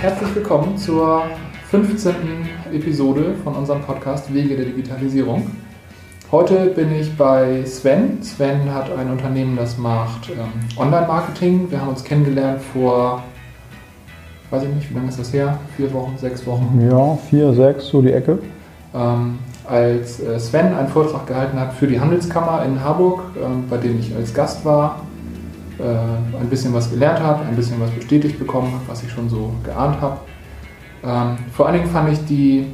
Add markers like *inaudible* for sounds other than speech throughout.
Herzlich willkommen zur 15. Episode von unserem Podcast Wege der Digitalisierung. Heute bin ich bei Sven. Sven hat ein Unternehmen, das macht ähm, Online-Marketing. Wir haben uns kennengelernt vor, weiß ich nicht, wie lange ist das her? Vier Wochen, sechs Wochen? Ja, vier, sechs, so die Ecke. Ähm, als äh, Sven einen Vortrag gehalten hat für die Handelskammer in Harburg, ähm, bei dem ich als Gast war, ein bisschen was gelernt habe, ein bisschen was bestätigt bekommen habe, was ich schon so geahnt habe. Ähm, vor allen Dingen fand ich die,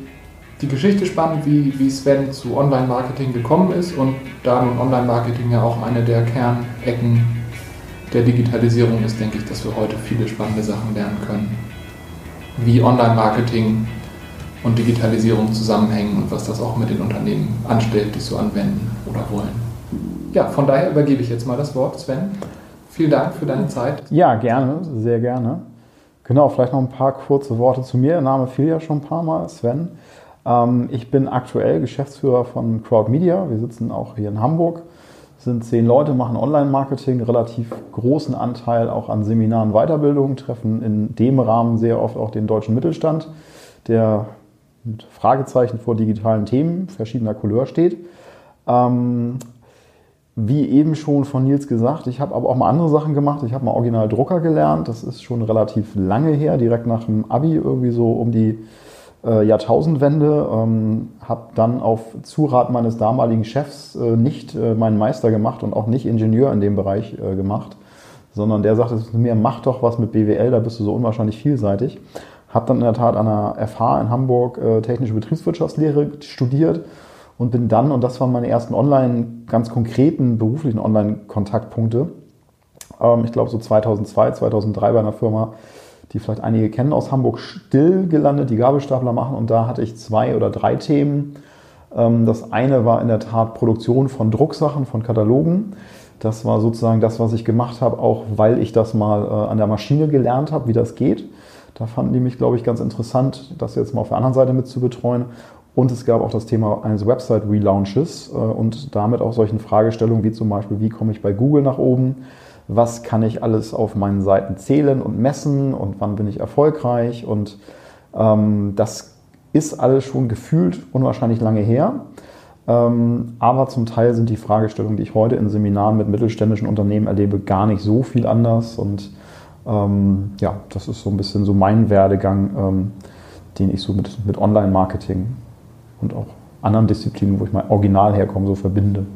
die Geschichte spannend, wie, wie Sven zu Online-Marketing gekommen ist und da nun Online-Marketing ja auch eine der Kernecken der Digitalisierung ist, denke ich, dass wir heute viele spannende Sachen lernen können. Wie Online-Marketing und Digitalisierung zusammenhängen und was das auch mit den Unternehmen anstellt, die es so anwenden oder wollen. Ja, von daher übergebe ich jetzt mal das Wort, Sven. Vielen Dank für deine Zeit. Ja, gerne, sehr gerne. Genau, vielleicht noch ein paar kurze Worte zu mir. Der Name fiel ja schon ein paar Mal, Sven. Ähm, ich bin aktuell Geschäftsführer von Crowd Media. Wir sitzen auch hier in Hamburg, sind zehn Leute, machen Online-Marketing, relativ großen Anteil auch an Seminaren, Weiterbildungen, treffen in dem Rahmen sehr oft auch den deutschen Mittelstand, der mit Fragezeichen vor digitalen Themen verschiedener Couleur steht. Ähm, wie eben schon von Nils gesagt, ich habe aber auch mal andere Sachen gemacht. Ich habe mal Original Drucker gelernt. Das ist schon relativ lange her, direkt nach dem Abi, irgendwie so um die äh, Jahrtausendwende. Ähm, habe dann auf Zurat meines damaligen Chefs äh, nicht äh, meinen Meister gemacht und auch nicht Ingenieur in dem Bereich äh, gemacht, sondern der sagte zu mir, mach doch was mit BWL, da bist du so unwahrscheinlich vielseitig. Habe dann in der Tat an der FH in Hamburg äh, technische Betriebswirtschaftslehre studiert und bin dann, und das waren meine ersten online, ganz konkreten beruflichen Online-Kontaktpunkte, ähm, ich glaube so 2002, 2003 bei einer Firma, die vielleicht einige kennen aus Hamburg, still gelandet, die Gabelstapler machen und da hatte ich zwei oder drei Themen. Ähm, das eine war in der Tat Produktion von Drucksachen, von Katalogen. Das war sozusagen das, was ich gemacht habe, auch weil ich das mal äh, an der Maschine gelernt habe, wie das geht. Da fanden die mich, glaube ich, ganz interessant, das jetzt mal auf der anderen Seite mit zu betreuen. Und es gab auch das Thema eines Website-Relaunches äh, und damit auch solchen Fragestellungen wie zum Beispiel, wie komme ich bei Google nach oben? Was kann ich alles auf meinen Seiten zählen und messen und wann bin ich erfolgreich? Und ähm, das ist alles schon gefühlt unwahrscheinlich lange her. Ähm, aber zum Teil sind die Fragestellungen, die ich heute in Seminaren mit mittelständischen Unternehmen erlebe, gar nicht so viel anders. Und ähm, ja, das ist so ein bisschen so mein Werdegang, ähm, den ich so mit, mit Online-Marketing und auch anderen Disziplinen, wo ich mal original herkomme, so verbinde.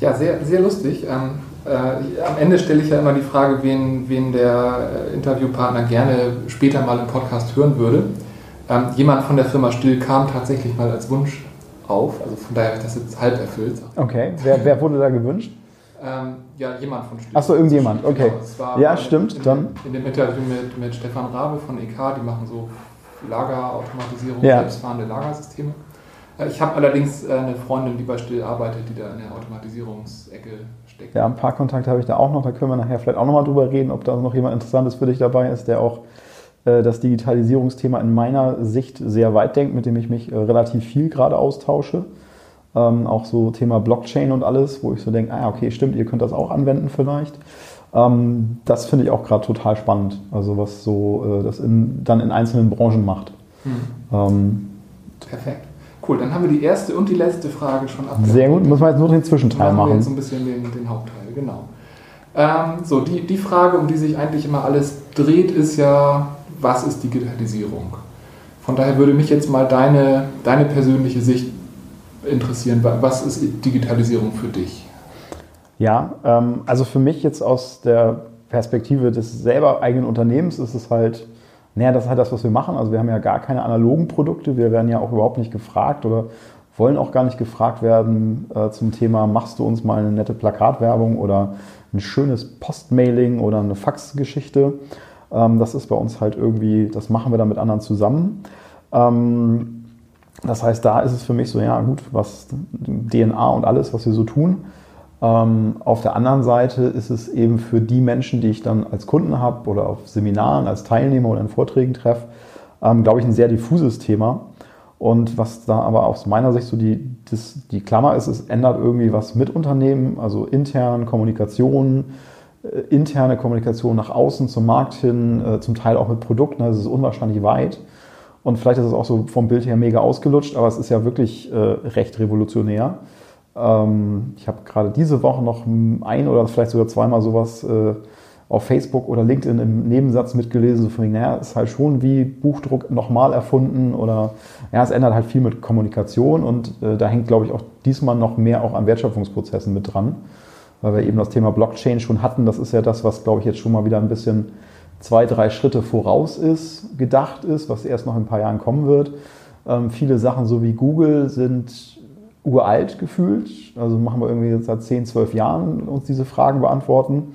Ja, sehr, sehr lustig. Ähm, äh, am Ende stelle ich ja immer die Frage, wen, wen der äh, Interviewpartner gerne später mal im Podcast hören würde. Ähm, jemand von der Firma Still kam tatsächlich mal als Wunsch auf, also von daher habe ich das jetzt halb erfüllt. Okay, wer, wer wurde da gewünscht? Ähm, ja, jemand von Still. Achso, irgendjemand, okay. Genau, ja, stimmt, in, dann. In dem Interview mit, mit Stefan Rabe von EK, die machen so Lagerautomatisierung, Ja. selbstfahrende Lagersysteme. Äh, Ich habe allerdings äh, eine Freundin, die bei Still arbeitet, die da in der Automatisierungsecke steckt. Ja, ein paar Kontakte habe ich da auch noch. Da können wir nachher vielleicht auch nochmal drüber reden, ob da noch jemand Interessantes für dich dabei ist, der auch äh, das Digitalisierungsthema in meiner Sicht sehr weit denkt, mit dem ich mich äh, relativ viel gerade austausche. Ähm, auch so Thema Blockchain und alles, wo ich so denke, ah, okay, stimmt, ihr könnt das auch anwenden vielleicht. Ähm, das finde ich auch gerade total spannend, also was so äh, das in, dann in einzelnen Branchen macht. Hm. Ähm, Perfekt. Cool, dann haben wir die erste und die letzte Frage schon abgehakt. sehr gut, muss man jetzt nur den Zwischenteil machen wir jetzt so ein bisschen den, den Hauptteil, genau. Ähm, so, die, die Frage, um die sich eigentlich immer alles dreht, ist ja, was ist Digitalisierung? Von daher würde mich jetzt mal deine, deine persönliche Sicht interessieren. Wa- Was ist Digitalisierung für dich? Ja, ähm, also für mich jetzt aus der Perspektive des selber eigenen Unternehmens ist es halt, naja, das ist halt das, was wir machen. Also wir haben ja gar keine analogen Produkte. Wir werden ja auch überhaupt nicht gefragt oder wollen auch gar nicht gefragt werden äh, zum Thema, machst du uns mal eine nette Plakatwerbung oder ein schönes Postmailing oder eine Faxgeschichte. Ähm, das ist bei uns halt irgendwie, das machen wir dann mit anderen zusammen. Ähm, das heißt, da ist es für mich so, ja gut, was DNA und alles, was wir so tun. Ähm, auf der anderen Seite ist es eben für die Menschen, die ich dann als Kunden habe oder auf Seminaren als Teilnehmer oder in Vorträgen treffe, ähm, glaube ich, ein sehr diffuses Thema. Und was da aber aus meiner Sicht so die, das, die Klammer ist, es ändert irgendwie was mit Unternehmen, also intern, Kommunikation, äh, interne Kommunikation nach außen, zum Markt hin, äh, zum Teil auch mit Produkten. Das ist unwahrscheinlich weit. Und vielleicht ist es auch so vom Bild her mega ausgelutscht, aber es ist ja wirklich äh, recht revolutionär. Ähm, ich habe gerade diese Woche noch ein oder vielleicht sogar zweimal sowas äh, auf Facebook oder LinkedIn im Nebensatz mitgelesen, so von wegen, naja, ist halt schon wie Buchdruck nochmal erfunden oder ja, es ändert halt viel mit Kommunikation und äh, da hängt, glaube ich, auch diesmal noch mehr auch an Wertschöpfungsprozessen mit dran, weil wir eben das Thema Blockchain schon hatten. Das ist ja das, was, glaube ich, jetzt schon mal wieder ein bisschen zwei, drei Schritte voraus ist, gedacht ist, was erst noch in ein paar Jahren kommen wird. Ähm, viele Sachen, so wie Google, sind uralt gefühlt. Also machen wir irgendwie seit 10, 12 Jahren uns diese Fragen beantworten.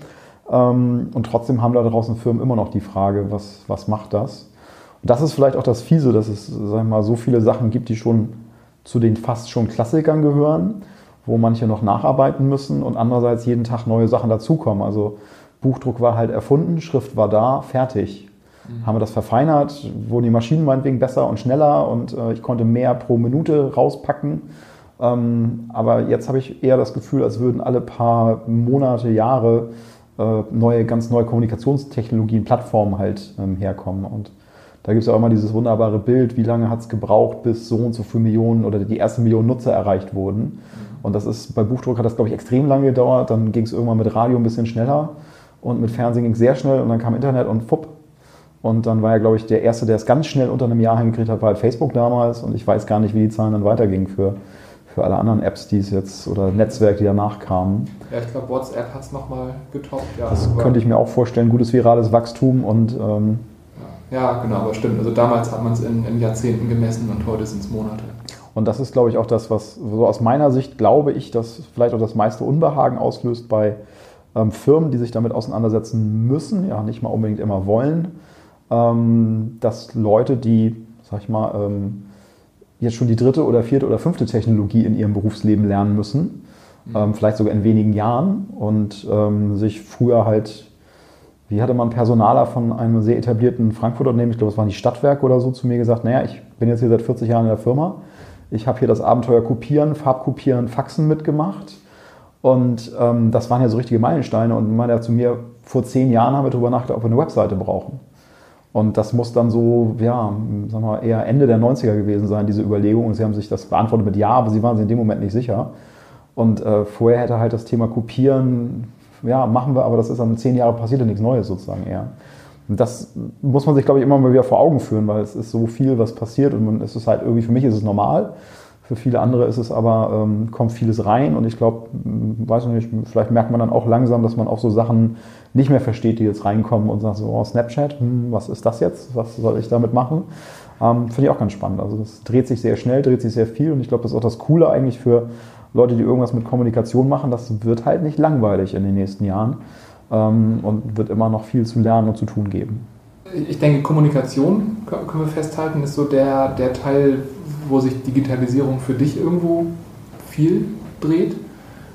Ähm, und trotzdem haben da draußen Firmen immer noch die Frage, was, was macht das? Und das ist vielleicht auch das Fiese, dass es sagen mal, so viele Sachen gibt, die schon zu den fast schon Klassikern gehören, wo manche noch nacharbeiten müssen und andererseits jeden Tag neue Sachen dazukommen. Also Buchdruck war halt erfunden, Schrift war da, fertig. Mhm. Haben wir das verfeinert, wurden die Maschinen meinetwegen besser und schneller und äh, ich konnte mehr pro Minute rauspacken. Ähm, aber jetzt habe ich eher das Gefühl, als würden alle paar Monate, Jahre äh, neue, ganz neue Kommunikationstechnologien, Plattformen halt ähm, herkommen. Und da gibt es ja auch immer dieses wunderbare Bild, wie lange hat es gebraucht, bis so und so viele Millionen oder die ersten Millionen Nutzer erreicht wurden. Und das ist, bei Buchdruck hat das, glaube ich, extrem lange gedauert. Dann ging es irgendwann mit Radio ein bisschen schneller und mit Fernsehen ging es sehr schnell und dann kam Internet und fupp. Und dann war ja, glaube ich, der Erste, der es ganz schnell unter einem Jahr hingekriegt hat, war halt Facebook damals. Und ich weiß gar nicht, wie die Zahlen dann weitergingen für, für alle anderen Apps, die es jetzt oder Netzwerke, die danach kamen. Ja, ich glaube, WhatsApp hat es nochmal getoppt. Ja, das könnte ich mir auch vorstellen. Gutes virales Wachstum und. Ähm, ja, genau, aber stimmt. Also damals hat man es in, in, Jahrzehnten gemessen und heute sind es Monate. Und das ist, glaube ich, auch das, was so aus meiner Sicht glaube ich, dass vielleicht auch das meiste Unbehagen auslöst bei ähm, Firmen, die sich damit auseinandersetzen müssen, ja nicht mal unbedingt immer wollen, ähm, dass Leute, die, sag ich mal, ähm, jetzt schon die dritte oder vierte oder fünfte Technologie in ihrem Berufsleben lernen müssen, mhm. ähm, vielleicht sogar in wenigen Jahren. Und ähm, sich früher halt, wie hatte man Personaler von einem sehr etablierten Frankfurter Unternehmen, ich glaube, es waren die Stadtwerke oder so, zu mir gesagt, naja, ich bin jetzt hier seit 40 Jahren in der Firma, ich habe hier das Abenteuer Kopieren, Farbkopieren, Faxen mitgemacht. Und ähm, das waren ja so richtige Meilensteine. Und man ja zu mir, vor zehn Jahren haben wir darüber nachgedacht, ob wir eine Webseite brauchen. Und das muss dann so, ja, sagen wir eher Ende der 90er gewesen sein, diese Überlegung. Und sie haben sich das beantwortet mit Ja, aber sie waren sich in dem Moment nicht sicher. Und äh, vorher hätte halt das Thema Kopieren, ja, machen wir, aber das ist dann zehn Jahre passiert und nichts Neues sozusagen eher. Und das muss man sich, glaube ich, immer mal wieder vor Augen führen, weil es ist so viel, was passiert und man, es ist halt irgendwie, für mich ist es normal. Für viele andere ist es aber, ähm, kommt vieles rein und ich glaube, weiß nicht, vielleicht merkt man dann auch langsam, dass man auch so Sachen nicht mehr versteht, die jetzt reinkommen und sagt so, oh, Snapchat, hm, was ist das jetzt? Was soll ich damit machen? Ähm, Finde ich auch ganz spannend. Also das dreht sich sehr schnell, dreht sich sehr viel und ich glaube, das ist auch das Coole eigentlich für Leute, die irgendwas mit Kommunikation machen. Das wird halt nicht langweilig in den nächsten Jahren ähm, und wird immer noch viel zu lernen und zu tun geben. Ich denke, Kommunikation, können wir festhalten, ist so der, der Teil, wo sich Digitalisierung für dich irgendwo viel dreht.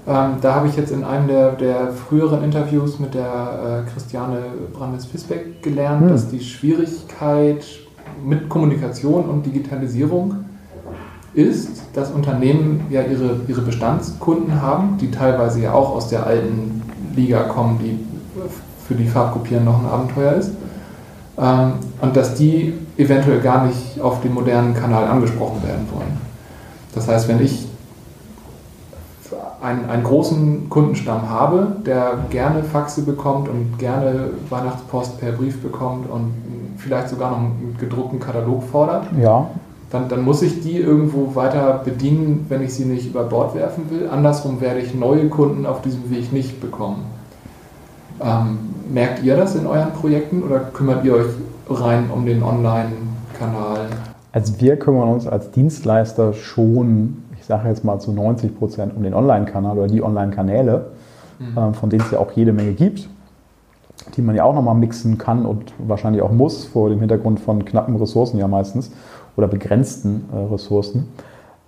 Ähm, da habe ich jetzt in einem der, der früheren Interviews mit der äh, Christiane Brandes-Fisbeck gelernt, hm. dass die Schwierigkeit mit Kommunikation und Digitalisierung ist, dass Unternehmen ja ihre, ihre Bestandskunden haben, die teilweise ja auch aus der alten Liga kommen, die für die Farbkopieren noch ein Abenteuer ist. Ähm, und dass die eventuell gar nicht auf dem modernen Kanal angesprochen werden wollen. Das heißt, wenn ich einen, einen großen Kundenstamm habe, der gerne Faxe bekommt und gerne Weihnachtspost per Brief bekommt und vielleicht sogar noch einen gedruckten Katalog fordert, ja. dann, dann muss ich die irgendwo weiter bedienen, wenn ich sie nicht über Bord werfen will. Andersrum werde ich neue Kunden auf diesem Weg nicht bekommen. Ähm, merkt ihr das in euren Projekten oder kümmert ihr euch rein um den Online-Kanal? Also wir kümmern uns als Dienstleister schon, ich sage jetzt mal zu 90 Prozent um den Online-Kanal oder die Online-Kanäle, mhm. äh, von denen es ja auch jede Menge gibt, die man ja auch nochmal mixen kann und wahrscheinlich auch muss vor dem Hintergrund von knappen Ressourcen ja meistens oder begrenzten äh, Ressourcen.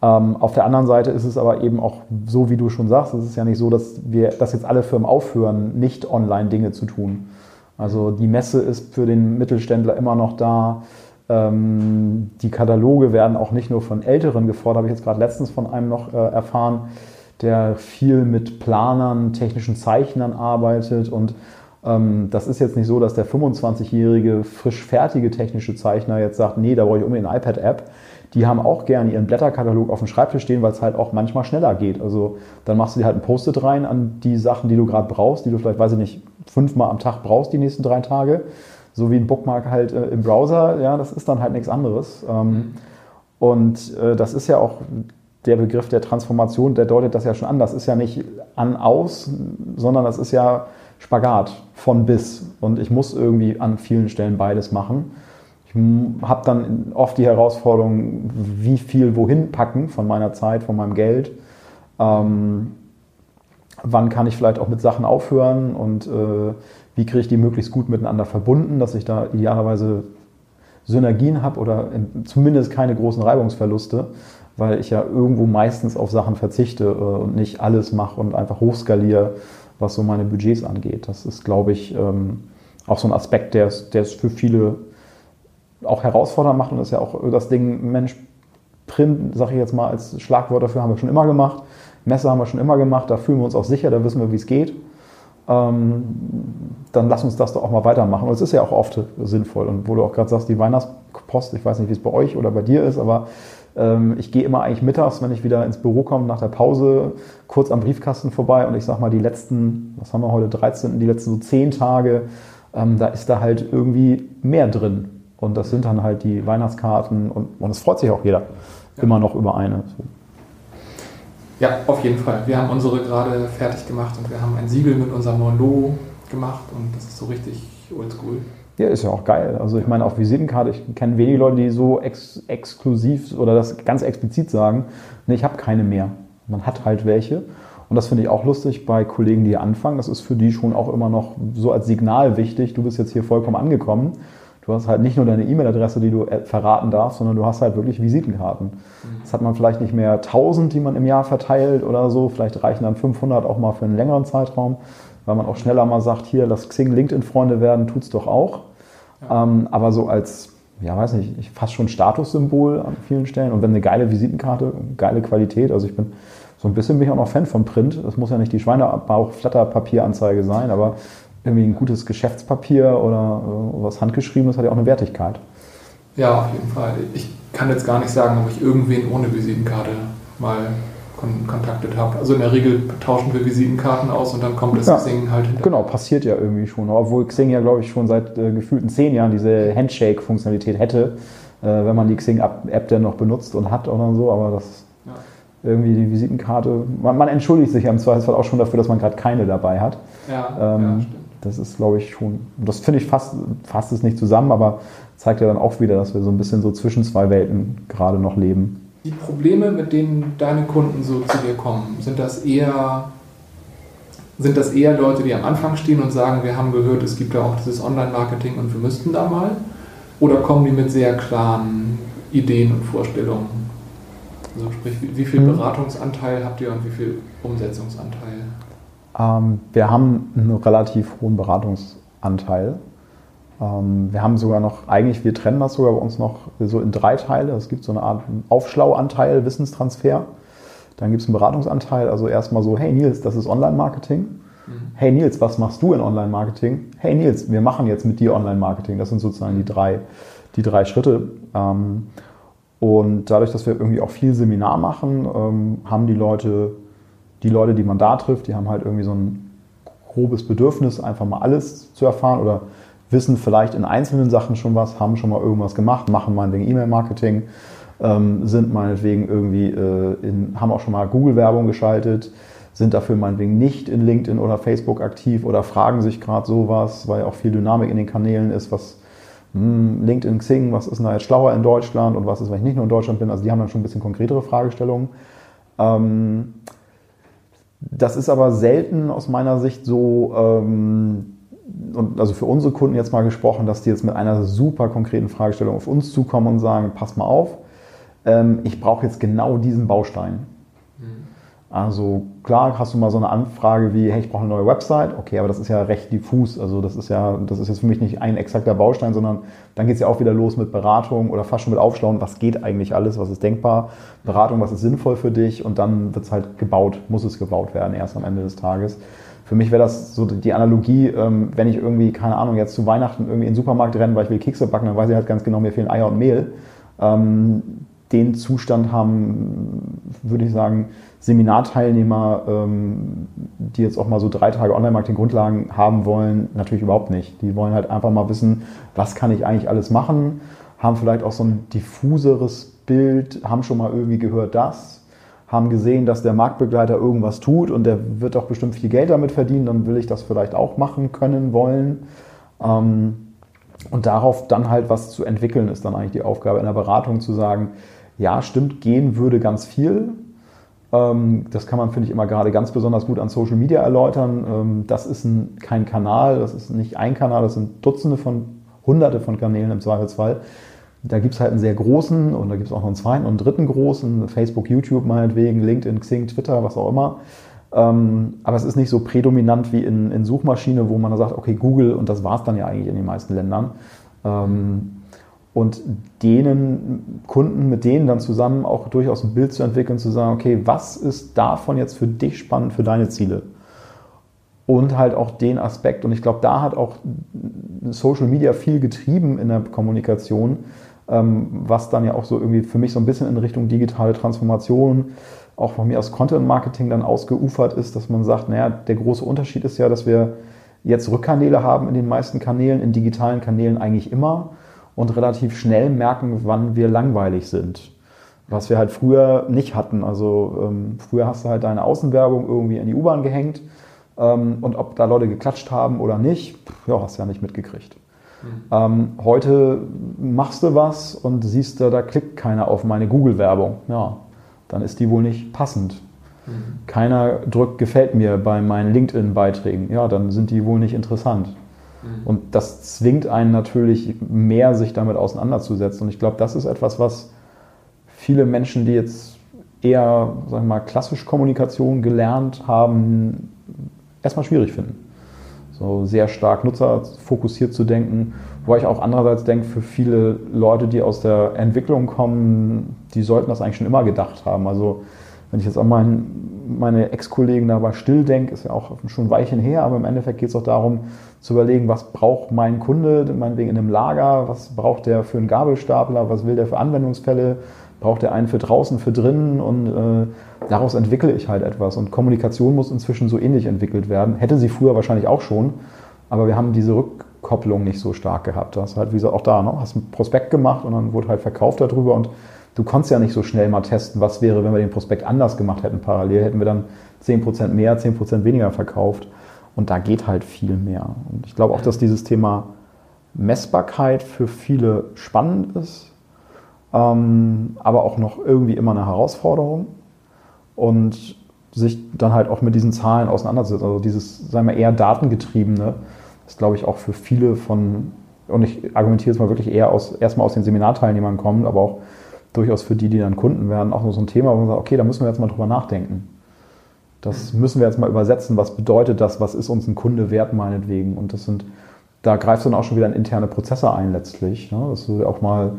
Ähm, auf der anderen Seite ist es aber eben auch so, wie du schon sagst, es ist ja nicht so, dass wir, dass jetzt alle Firmen aufhören, nicht online Dinge zu tun. Also die Messe ist für den Mittelständler immer noch da. Ähm, die Kataloge werden auch nicht nur von Älteren gefordert, habe ich jetzt gerade letztens von einem noch äh, erfahren, der viel mit Planern, technischen Zeichnern arbeitet und Ähm, das ist jetzt nicht so, dass der 25-jährige, frisch fertige technische Zeichner jetzt sagt, nee, da brauche ich unbedingt eine iPad-App. Die haben auch gerne ihren Blätterkatalog auf dem Schreibtisch stehen, weil es halt auch manchmal schneller geht. Also dann machst du dir halt ein Post-it rein an die Sachen, die du gerade brauchst, die du vielleicht, weiß ich nicht, fünfmal am Tag brauchst die nächsten drei Tage. So wie ein Bookmark halt äh, im Browser, ja, das ist dann halt nichts anderes. Ähm, und äh, das ist ja auch der Begriff der Transformation, der deutet das ja schon an. Das ist ja nicht an aus, sondern das ist ja Spagat von bis. Und ich muss irgendwie an vielen Stellen beides machen. Ich habe dann oft die Herausforderung, wie viel wohin packen von meiner Zeit, von meinem Geld. Ähm, wann kann ich vielleicht auch mit Sachen aufhören und äh, wie kriege ich die möglichst gut miteinander verbunden, dass ich da idealerweise Synergien habe oder zumindest keine großen Reibungsverluste, weil ich ja irgendwo meistens auf Sachen verzichte äh, und nicht alles mache und einfach hochskaliere, was so meine Budgets angeht. Das ist, glaube ich, ähm, auch so ein Aspekt, der es, der es für viele auch herausfordernd macht und das ist ja auch das Ding, Mensch, Print, sage ich jetzt mal als Schlagwort dafür, haben wir schon immer gemacht. Messe haben wir schon immer gemacht, da fühlen wir uns auch sicher, da wissen wir, wie es geht ähm, dann lass uns das doch auch mal weitermachen. Und es ist ja auch oft sinnvoll. Und wo du auch gerade sagst, die Weihnachtspost, ich weiß nicht, wie es bei euch oder bei dir ist, aber ähm, ich gehe immer eigentlich mittags, wenn ich wieder ins Büro komme, nach der Pause, kurz am Briefkasten vorbei und ich sag mal, die letzten, was haben wir heute, 13., die letzten so 10 Tage, ähm, da ist da halt irgendwie mehr drin. Und das sind dann halt die Weihnachtskarten und, und es freut sich auch jeder ja. immer noch über eine. So. Ja, auf jeden Fall. Wir haben unsere gerade fertig gemacht und wir haben ein Siegel mit unserem neuen Logo gemacht und das ist so richtig oldschool. Ja, ist ja auch geil. Also ich meine, auf Visitenkarte, ich kenne wenige Leute, die so ex exklusiv oder das ganz explizit sagen, nee, ich habe keine mehr. Man hat halt welche. Und das finde ich auch lustig bei Kollegen, die anfangen. Das ist für die schon auch immer noch so als Signal wichtig. Du bist jetzt hier vollkommen angekommen. Du hast halt nicht nur deine E-Mail-Adresse, die du äh, verraten darfst, sondern du hast halt wirklich Visitenkarten. Das hat man vielleicht nicht mehr 1000, die man im Jahr verteilt oder so. Vielleicht reichen dann 500 auch mal für einen längeren Zeitraum, weil man auch schneller mal sagt, hier, lass Xing LinkedIn-Freunde werden, tut's doch auch. Ja. Ähm, aber so als, ja, weiß nicht, fast schon Statussymbol an vielen Stellen. Und wenn eine geile Visitenkarte, geile Qualität, also ich bin so ein bisschen bin ich auch noch Fan von Print. Das muss ja nicht die Schweinebauch-Flatterpapieranzeige sein, aber irgendwie ein gutes Geschäftspapier oder äh, was handgeschriebenes hat ja auch eine Wertigkeit. Ja, auf jeden Fall. Ich kann jetzt gar nicht sagen, ob ich irgendwen ohne Visitenkarte mal kon kontaktet habe. Also in der Regel tauschen wir Visitenkarten aus und dann kommt das ja, Xing halt hinterher. Genau, passiert ja irgendwie schon. Obwohl Xing ja, glaube ich, schon seit äh, gefühlten zehn Jahren diese Handshake-Funktionalität hätte, äh, wenn man die Xing-App dann noch benutzt und hat oder so. Aber das ja. irgendwie die Visitenkarte, man, man, entschuldigt sich ja im Zweifelsfall auch schon dafür, dass man gerade keine dabei hat. Ja, ähm, ja stimmt. Das ist, glaube ich, schon, das finde ich fast, fast es nicht zusammen, aber zeigt ja dann auch wieder, dass wir so ein bisschen so zwischen zwei Welten gerade noch leben. Die Probleme, mit denen deine Kunden so zu dir kommen, sind das eher, sind das eher Leute, die am Anfang stehen und sagen, wir haben gehört, es gibt ja auch dieses Online-Marketing und wir müssten da mal? Oder kommen die mit sehr klaren Ideen und Vorstellungen? Also sprich, wie viel mhm. Beratungsanteil habt ihr und wie viel Umsetzungsanteil? Ähm, wir haben einen relativ hohen Beratungsanteil. Ähm, wir haben sogar noch, eigentlich, wir trennen das sogar bei uns noch so in drei Teile. Es gibt so eine Art Aufschlauanteil, Wissenstransfer. Dann gibt es einen Beratungsanteil, also erstmal so, hey Nils, das ist Online-Marketing. Mhm. Hey Nils, was machst du in Online-Marketing? Hey Nils, wir machen jetzt mit dir Online-Marketing. Das sind sozusagen die drei, die drei Schritte. Ähm, und dadurch, dass wir irgendwie auch viel Seminar machen, haben die Leute die Leute, die man da trifft, die haben halt irgendwie so ein grobes Bedürfnis, einfach mal alles zu erfahren oder wissen vielleicht in einzelnen Sachen schon was, haben schon mal irgendwas gemacht, machen meinetwegen E-Mail-Marketing, ähm, sind meinetwegen irgendwie, äh, in, haben auch schon mal Google-Werbung geschaltet, sind dafür meinetwegen nicht in LinkedIn oder Facebook aktiv oder fragen sich gerade sowas, weil auch viel Dynamik in den Kanälen ist, was mh, hm, LinkedIn, Xing, was ist denn da jetzt schlauer in Deutschland und was ist, wenn ich nicht nur in Deutschland bin. Also die haben dann schon ein bisschen konkretere Fragestellungen. Ähm, das ist aber selten aus meiner Sicht so, ähm, und also für unsere Kunden jetzt mal gesprochen, dass die jetzt mit einer super konkreten Fragestellung auf uns zukommen und sagen, pass mal auf, ähm, ich brauche jetzt genau diesen Baustein. Mhm. Also klar hast du mal so eine Anfrage wie, hey, ich brauche eine neue Website. Okay, aber das ist ja recht diffus. Also das ist ja, das ist jetzt für mich nicht ein exakter Baustein, sondern dann geht es ja auch wieder los mit Beratung oder fast schon mit Aufschlauen. Was geht eigentlich alles? Was ist denkbar? Beratung, was ist sinnvoll für dich? Und dann wird es halt gebaut, muss es gebaut werden, erst am Ende des Tages. Für mich wäre das so die Analogie, ähm, wenn ich irgendwie, keine Ahnung, jetzt zu Weihnachten irgendwie in den Supermarkt renne, weil ich will Kekse backen, dann weiß ich halt ganz genau, mir fehlen Eier und Mehl. Ähm, den Zustand haben, würde ich sagen, Seminarteilnehmer, ähm, die jetzt auch mal so drei Tage Online-Marketing-Grundlagen haben wollen, natürlich überhaupt nicht. Die wollen halt einfach mal wissen, was kann ich eigentlich alles machen, haben vielleicht auch so ein diffuseres Bild, haben schon mal irgendwie gehört, das, haben gesehen, dass der Marktbegleiter irgendwas tut und der wird doch bestimmt viel Geld damit verdienen, dann will ich das vielleicht auch machen können, wollen. Ähm, und darauf dann halt was zu entwickeln, ist dann eigentlich die Aufgabe in der Beratung zu sagen, ja, stimmt, gehen würde ganz viel, das kann man, finde ich, immer gerade ganz besonders gut an Social Media erläutern. Ähm, das ist ein, kein Kanal, das ist nicht ein Kanal, das sind Dutzende von, Hunderte von Kanälen im Zweifelsfall. Da gibt es halt einen sehr großen und da gibt es auch noch einen zweiten und einen dritten großen, Facebook, YouTube meinetwegen, LinkedIn, Xing, Twitter, was auch immer. Ähm, aber es ist nicht so prädominant wie in, in Suchmaschine, wo man da sagt, okay, Google und das war es dann ja eigentlich in den meisten Ländern und denen Kunden mit denen dann zusammen auch durchaus ein Bild zu entwickeln, zu sagen, okay, was ist davon jetzt für dich spannend für deine Ziele? Und halt auch den Aspekt, und ich glaube, da hat auch Social Media viel getrieben in der Kommunikation, ähm, was dann ja auch so irgendwie für mich so ein bisschen in Richtung digitale Transformation, auch von mir aus Content Marketing dann ausgeufert ist, dass man sagt, naja, der große Unterschied ist ja, dass wir jetzt Rückkanäle haben in den meisten Kanälen, in digitalen Kanälen eigentlich immer und relativ schnell merken, wann wir langweilig sind. Was wir halt früher nicht hatten. Also ähm, früher hast du halt deine Außenwerbung irgendwie in die U-Bahn gehängt ähm, und ob da Leute geklatscht haben oder nicht, ja, hast du ja nicht mitgekriegt. Mhm. Ähm, heute machst du was und siehst da, da klickt keiner auf meine Google-Werbung. Ja, dann ist die wohl nicht passend. Mhm. Keiner drückt gefällt mir bei meinen LinkedIn-Beiträgen. Ja, dann sind die wohl nicht interessant. Mhm. Und das zwingt einen natürlich mehr, sich damit auseinanderzusetzen. Und ich glaube, das ist etwas, was viele Menschen, die jetzt eher, sagen wir mal, klassisch Kommunikation gelernt haben, erstmal schwierig finden. So sehr stark nutzerfokussiert zu denken, wo ich auch andererseits denke, für viele Leute, die aus der Entwicklung kommen, die sollten das eigentlich schon immer gedacht haben. Also wenn ich jetzt an mein, meine Ex-Kollegen dabei still denke, ist ja auch schon ein Weilchen her, aber im Endeffekt geht es auch darum, zu überlegen, was braucht mein Kunde, meinetwegen in einem Lager, was braucht der für einen Gabelstapler, was will der für Anwendungsfälle, braucht der einen für draußen, für drinnen und äh, daraus entwickle ich halt etwas. Und Kommunikation muss inzwischen so ähnlich entwickelt werden. Hätte sie früher wahrscheinlich auch schon, aber wir haben diese Rückkopplung nicht so stark gehabt. Das ist halt, wie gesagt, auch da, ne? hast ein Prospekt gemacht und dann wurde halt verkauft darüber und du konntest ja nicht so schnell mal testen, was wäre, wenn wir den Prospekt anders gemacht hätten parallel, hätten wir dann 10% mehr, 10% weniger verkauft. Und da geht halt viel mehr. Und ich glaube auch, dass dieses Thema Messbarkeit für viele spannend ist, ähm, aber auch noch irgendwie immer eine Herausforderung. Und sich dann halt auch mit diesen Zahlen auseinandersetzen. Also dieses, sagen wir, eher datengetriebene, ist, glaube ich, auch für viele von, und ich argumentiere jetzt mal wirklich eher aus, erstmal aus den Seminarteilnehmern kommt, aber auch durchaus für die, die dann Kunden werden, auch so ein Thema, wo man sagt, okay, da müssen wir jetzt mal drüber nachdenken. Das müssen wir jetzt mal übersetzen. Was bedeutet das? Was ist uns ein Kunde wert, meinetwegen? Und das sind, da greifst du dann auch schon wieder in interne Prozesse ein, letztlich. Ne? Das würde auch mal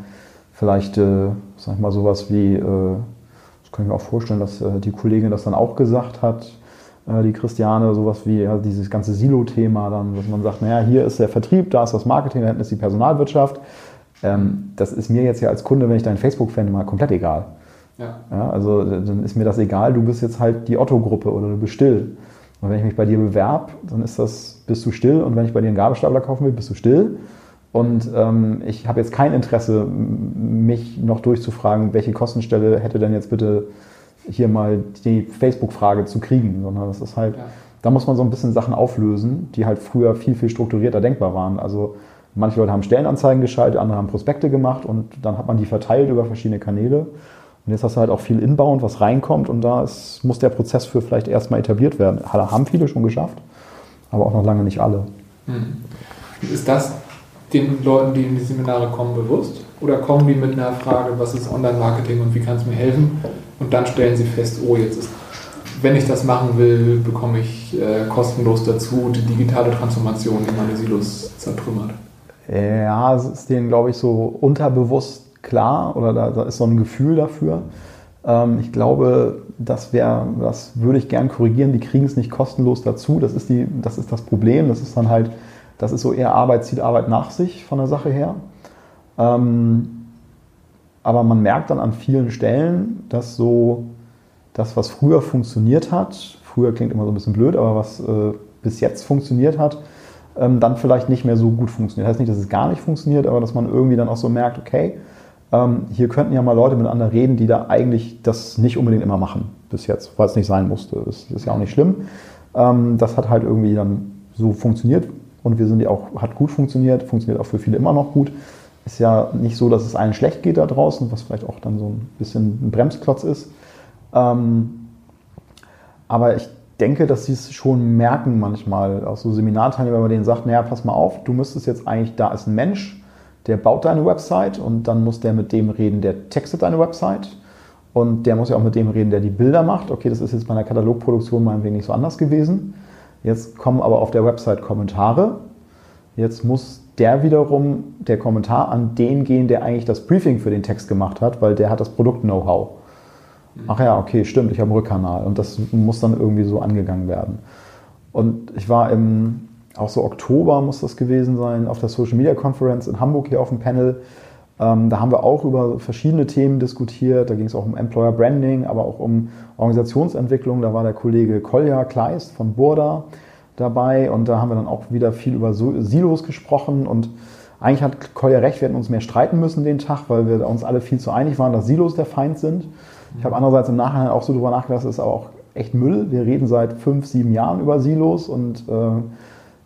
vielleicht, äh, sag ich mal, sowas wie, äh, das kann ich mir auch vorstellen, dass äh, die Kollegin das dann auch gesagt hat, äh, die Christiane, sowas wie ja, dieses ganze Silo-Thema, dann, dass man sagt, naja, hier ist der Vertrieb, da ist das Marketing, da hinten ist die Personalwirtschaft. Ähm, das ist mir jetzt ja als Kunde, wenn ich deinen Facebook-Fan mal komplett egal. Ja. ja. Also dann ist mir das egal, du bist jetzt halt die Otto-Gruppe oder du bist still. Und wenn ich mich bei dir bewerbe, dann ist das, bist du still. Und wenn ich bei dir einen Gabelstapler kaufen will, bist du still. Und ähm, ich habe jetzt kein Interesse, mich noch durchzufragen, welche Kostenstelle hätte denn jetzt bitte hier mal die Facebook-Frage zu kriegen, sondern das ist halt, ja. da muss man so ein bisschen Sachen auflösen, die halt früher viel, viel strukturierter denkbar waren. Also manche Leute haben Stellenanzeigen geschaltet, andere haben Prospekte gemacht und dann hat man die verteilt über verschiedene Kanäle. Und jetzt hast du halt auch viel Inbound, was reinkommt und da ist, muss der Prozess für vielleicht erstmal etabliert werden. Haben viele schon geschafft, aber auch noch lange nicht alle. Mhm. Ist das den Leuten, die in die Seminare kommen, bewusst? Oder kommen die mit einer Frage, was ist Online-Marketing und wie kann es mir helfen? Und dann stellen sie fest, oh, jetzt ist wenn ich das machen will, bekomme ich äh, kostenlos dazu die digitale Transformation, die meine Silos zertrümmert. Ja, es ist denen, glaube ich, so unterbewusst klar oder da, da ist so ein Gefühl dafür. Ähm, ich glaube, das wäre, das würde ich gern korrigieren. Die kriegen es nicht kostenlos dazu. Das ist, die, das ist das Problem. Das ist dann halt, das ist so eher Arbeit zieht Arbeit nach sich von der Sache her. Ähm, aber man merkt dann an vielen Stellen, dass so das, was früher funktioniert hat, früher klingt immer so ein bisschen blöd, aber was äh, bis jetzt funktioniert hat, ähm, dann vielleicht nicht mehr so gut funktioniert. Das heißt nicht, dass es gar nicht funktioniert, aber dass man irgendwie dann auch so merkt, okay, ähm, hier könnten ja mal Leute miteinander reden, die da eigentlich das nicht unbedingt immer machen bis jetzt, weil es nicht sein musste. Das ist ja auch nicht schlimm. Ähm, das hat halt irgendwie dann so funktioniert und wir sind ja auch, hat gut funktioniert, funktioniert auch für viele immer noch gut. Ist ja nicht so, dass es allen schlecht geht da draußen, was vielleicht auch dann so ein bisschen ein Bremsklotz ist. Ähm, aber ich denke, dass sie es schon merken manchmal, auch so Seminarteilnehmer, wenn man denen sagt, naja, pass mal auf, du müsstest jetzt eigentlich, da ist ein Mensch, der baut deine Website und dann muss der mit dem reden, der textet deine Website und der muss ja auch mit dem reden, der die Bilder macht. Okay, das ist jetzt bei einer Katalogproduktion meinetwegen nicht so anders gewesen. Jetzt kommen aber auf der Website Kommentare. Jetzt muss der wiederum, der Kommentar, an den gehen, der eigentlich das Briefing für den Text gemacht hat, weil der hat das Produkt-Know-how. Ach ja, okay, stimmt, ich habe einen Rückkanal und das muss dann irgendwie so angegangen werden. Und ich war im, auch so Oktober muss das gewesen sein, auf der Social Media Conference in Hamburg hier auf dem Panel. Ähm, da haben wir auch über verschiedene Themen diskutiert. Da ging es auch um Employer Branding, aber auch um Organisationsentwicklung. Da war der Kollege Kolja Kleist von Burda dabei und da haben wir dann auch wieder viel über Silos gesprochen und eigentlich hat Kolja recht, wir hätten uns mehr streiten müssen den Tag, weil wir uns alle viel zu einig waren, dass Silos der Feind sind. Ich habe andererseits im Nachhinein auch so drüber nachgedacht, das ist aber auch echt Müll. Wir reden seit fünf, sieben Jahren über Silos und äh,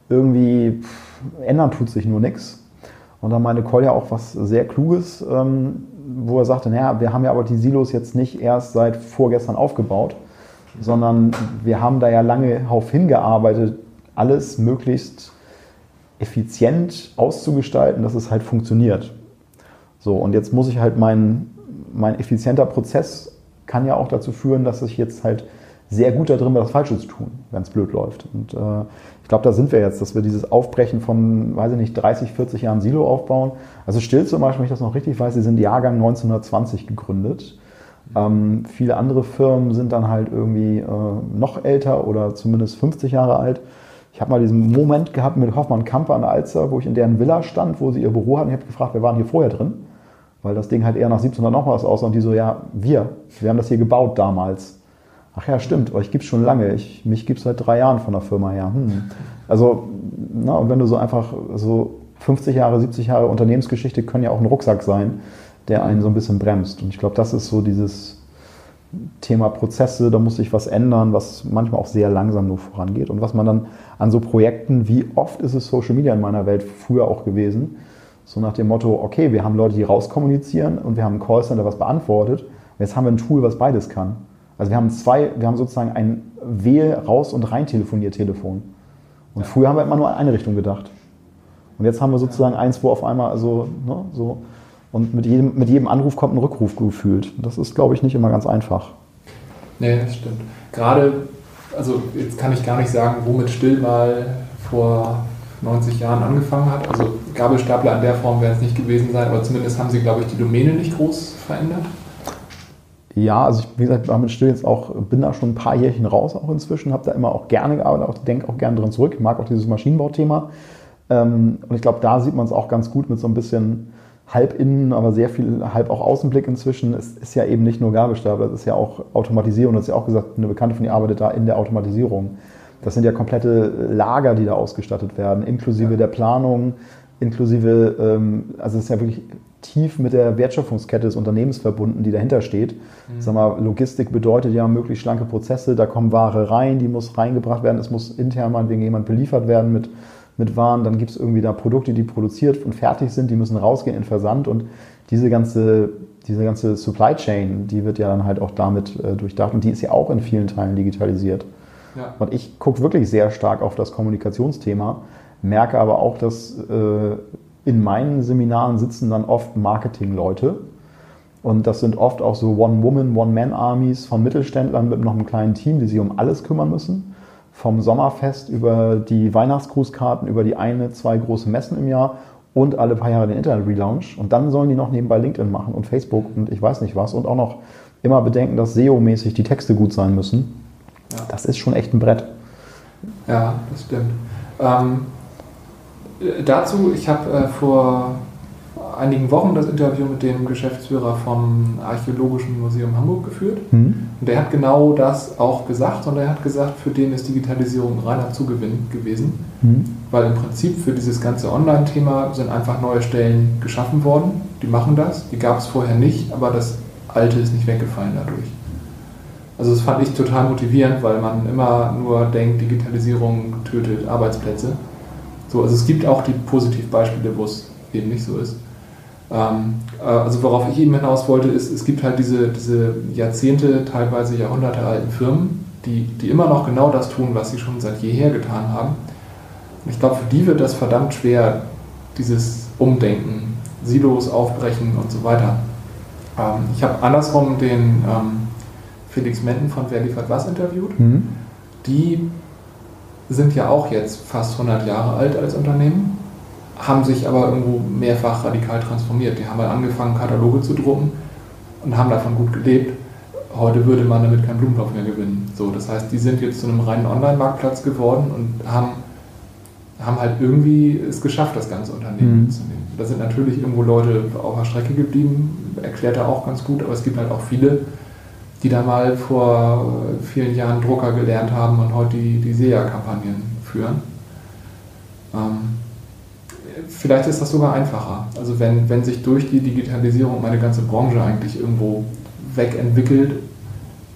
irgendwie pff, ändern tut sich nur nichts. Und dann meinte Kolja auch was sehr Kluges, ähm, wo er sagte, naja, wir haben ja aber die Silos jetzt nicht erst seit vorgestern aufgebaut, sondern wir haben da ja lange darauf hingearbeitet, alles möglichst effizient auszugestalten, dass es halt funktioniert. So, und jetzt muss ich halt mein, mein effizienter Prozess kann ja auch dazu führen, dass ich jetzt halt sehr gut da drin bin, was Falsches zu tun, wenn es blöd läuft. Und äh, ich glaube, da sind wir jetzt, dass wir dieses Aufbrechen von, weiß ich nicht, 30, 40 Jahren Silo aufbauen. Also Still zum Beispiel, wenn ich das noch richtig weiß, sie sind Jahrgang 1920 gegründet. Ähm, viele andere Firmen sind dann halt irgendwie äh, noch älter oder zumindest 50 Jahre alt. Ich habe mal diesen Moment gehabt mit Hoffmann Kamper an der Alster, wo ich in deren Villa stand, wo sie ihr Büro hatten. Ich habe gefragt, wer waren hier vorher drin? Weil das Ding halt eher nach 1700 noch was aussah. Und die so, ja, wir. Wir haben das hier gebaut damals. Ach ja, stimmt, euch es schon lange. Ich, mich gibt es seit drei Jahren von der Firma her. Hm. Also, na, und wenn du so einfach so 50 Jahre, 70 Jahre Unternehmensgeschichte können ja auch ein Rucksack sein, der einen so ein bisschen bremst. Und ich glaube, das ist so dieses Thema Prozesse, da muss sich was ändern, was manchmal auch sehr langsam nur vorangeht. Und was man dann an so Projekten, wie oft ist es Social Media in meiner Welt früher auch gewesen, so nach dem Motto, okay, wir haben Leute, die rauskommunizieren und wir haben ein Callcenter, was beantwortet. Und jetzt haben wir ein Tool, was beides kann. Also wir haben zwei, wir haben sozusagen ein Wähl-, Raus- und Rein-Telefonier-Telefon. Und früher haben wir immer nur in eine Richtung gedacht. Und jetzt haben wir sozusagen eins, wo auf einmal, also, ne, so, und mit jedem, mit jedem Anruf kommt ein Rückruf gefühlt. Das ist, glaube ich, nicht immer ganz einfach. Nee, das stimmt. Gerade, also jetzt kann ich gar nicht sagen, womit Still mal vor 90 Jahren angefangen hat. Also Gabelstapler in der Form werden es nicht gewesen sein, aber zumindest haben sie, glaube ich, die Domäne nicht groß verändert. Ja, also ich, wie gesagt, war mit Still jetzt auch, bin da schon ein paar Jährchen raus auch inzwischen, habe da immer auch gerne gearbeitet, auch, denke auch gerne drin zurück, mag auch dieses Maschinenbauthema. Ähm, und ich glaube, da sieht man es auch ganz gut mit so ein bisschen halb innen, aber sehr viel halb auch Außenblick inzwischen. Es ist ja eben nicht nur Gabelstapler, es ist ja auch Automatisierung. Das ist ja auch gesagt, eine Bekannte von ihr arbeitet da in der Automatisierung. Das sind ja komplette Lager, die da ausgestattet werden, inklusive ja. der Planung, inklusive, ähm, also es ist ja wirklich tief mit der Wertschöpfungskette des Unternehmens verbunden, die dahinter steht. Mhm. Sag mal, Logistik bedeutet ja möglichst schlanke Prozesse, da kommen Ware rein, die muss reingebracht werden, es muss intern mal wegen jemand beliefert werden mit, mit Waren, dann gibt es irgendwie da Produkte, die produziert und fertig sind, die müssen rausgehen in Versand und diese ganze, diese ganze Supply Chain, die wird ja dann halt auch damit äh, durchdacht und die ist ja auch in vielen Teilen digitalisiert. Ja. Und ich gucke wirklich sehr stark auf das Kommunikationsthema, merke aber auch, dass äh, in meinen Seminaren sitzen dann oft Marketingleute, Und das sind oft auch so One-Woman, One-Man-Armies von Mittelständlern mit noch einem kleinen Team, die sich um alles kümmern müssen. Vom Sommerfest über die Weihnachtsgrußkarten, über die eine, zwei große Messen im Jahr und alle paar Jahre den Internet-Relaunch. Und dann sollen die noch nebenbei LinkedIn machen und Facebook und ich weiß nicht was. Und auch noch immer bedenken, dass SEO-mäßig die Texte gut sein müssen. Ja. Das ist schon echt ein Brett. Ja, das stimmt. Ähm, dazu, ich habe äh, vor einigen Wochen das Interview mit dem Geschäftsführer vom Archäologischen Museum Hamburg geführt. Mhm. Und der hat genau das auch gesagt. Und er hat gesagt, für den ist Digitalisierung reiner Zugewinn gewesen. Mhm. Weil im Prinzip für dieses ganze Online-Thema sind einfach neue Stellen geschaffen worden. Die machen das. Die gab es vorher nicht, aber das Alte ist nicht weggefallen dadurch. Also das fand ich total motivierend, weil man immer nur denkt, Digitalisierung tötet Arbeitsplätze. So, also es gibt auch die Positivbeispiele, wo es eben nicht so ist. Ähm, äh, also worauf ich eben hinaus wollte, ist, es gibt halt diese, diese Jahrzehnte, teilweise Jahrhunderte alten Firmen, die, die immer noch genau das tun, was sie schon seit jeher getan haben. Und ich glaube, für die wird das verdammt schwer, dieses Umdenken, Silos aufbrechen und so weiter. Ähm, ich habe andersrum den ähm, Felix Menden von Wer liefert was interviewt. Mhm. Die sind ja auch jetzt fast 100 Jahre alt als Unternehmen haben sich aber irgendwo mehrfach radikal transformiert. Die haben mal angefangen, Kataloge zu drucken und haben davon gut gelebt. Heute würde man damit keinen Blumentopf mehr gewinnen. So, das heißt, die sind jetzt zu einem reinen Online-Marktplatz geworden und haben, haben halt irgendwie es geschafft, das ganze Unternehmen mhm. mitzunehmen. Da sind natürlich irgendwo Leute auf der Strecke geblieben, erklärt er auch ganz gut, aber es gibt halt auch viele, die da mal vor vielen Jahren Drucker gelernt haben und heute die, die SEA-Kampagnen führen. Ähm, vielleicht ist das sogar einfacher. Also wenn, wenn sich durch die Digitalisierung meine ganze Branche eigentlich irgendwo wegentwickelt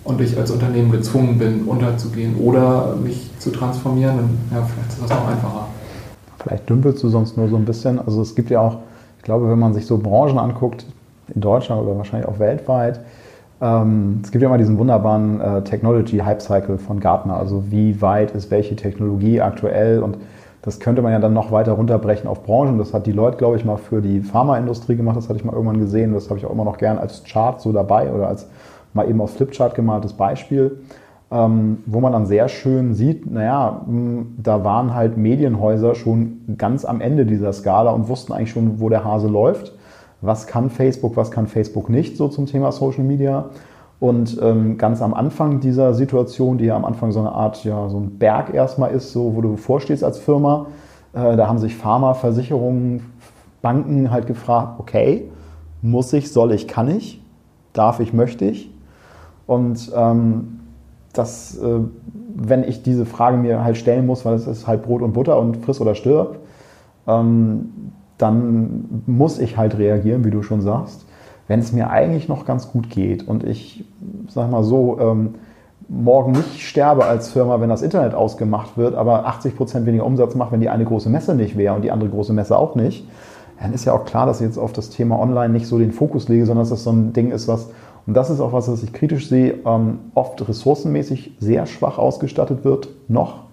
und ich als Unternehmen gezwungen bin, unterzugehen oder mich zu transformieren, dann ja, vielleicht ist das noch einfacher. Vielleicht dümpelst du sonst nur so ein bisschen. Also es gibt ja auch, ich glaube, wenn man sich so Branchen anguckt, in Deutschland oder wahrscheinlich auch weltweit, ähm, es gibt ja immer diesen wunderbaren äh, Technology Hype Cycle von Gartner. Also wie weit ist welche Technologie aktuell und das könnte man ja dann noch weiter runterbrechen auf Branchen. Das hat die Leute, glaube ich, mal für die Pharmaindustrie gemacht. Das hatte ich mal irgendwann gesehen. Das habe ich auch immer noch gern als Chart so dabei oder als mal eben aus Flipchart gemaltes Beispiel, ähm, wo man dann sehr schön sieht, naja, da waren halt Medienhäuser schon ganz am Ende dieser Skala und wussten eigentlich schon, wo der Hase läuft. Was kann Facebook, was kann Facebook nicht so zum Thema Social Media? Und ähm, ganz am Anfang dieser Situation, die ja am Anfang so eine Art, ja, so ein Berg erstmal ist, so, wo du vorstehst als Firma, äh, da haben sich Pharma, Versicherungen, Banken halt gefragt, okay, muss ich, soll ich, kann ich, darf ich, möchte ich? Und ähm, das, äh, wenn ich diese Frage mir halt stellen muss, weil es ist halt Brot und Butter und friss oder stirb, ähm, dann muss ich halt reagieren, wie du schon sagst wenn es mir eigentlich noch ganz gut geht und ich, sag mal so, ähm, morgen nicht sterbe als Firma, wenn das Internet ausgemacht wird, aber 80 Prozent weniger Umsatz mache, wenn die eine große Messe nicht wäre und die andere große Messe auch nicht, dann ist ja auch klar, dass ich jetzt auf das Thema Online nicht so den Fokus lege, sondern dass das so ein Ding ist, was, und das ist auch was, was ich kritisch sehe, ähm, oft ressourcenmäßig sehr schwach ausgestattet wird, noch,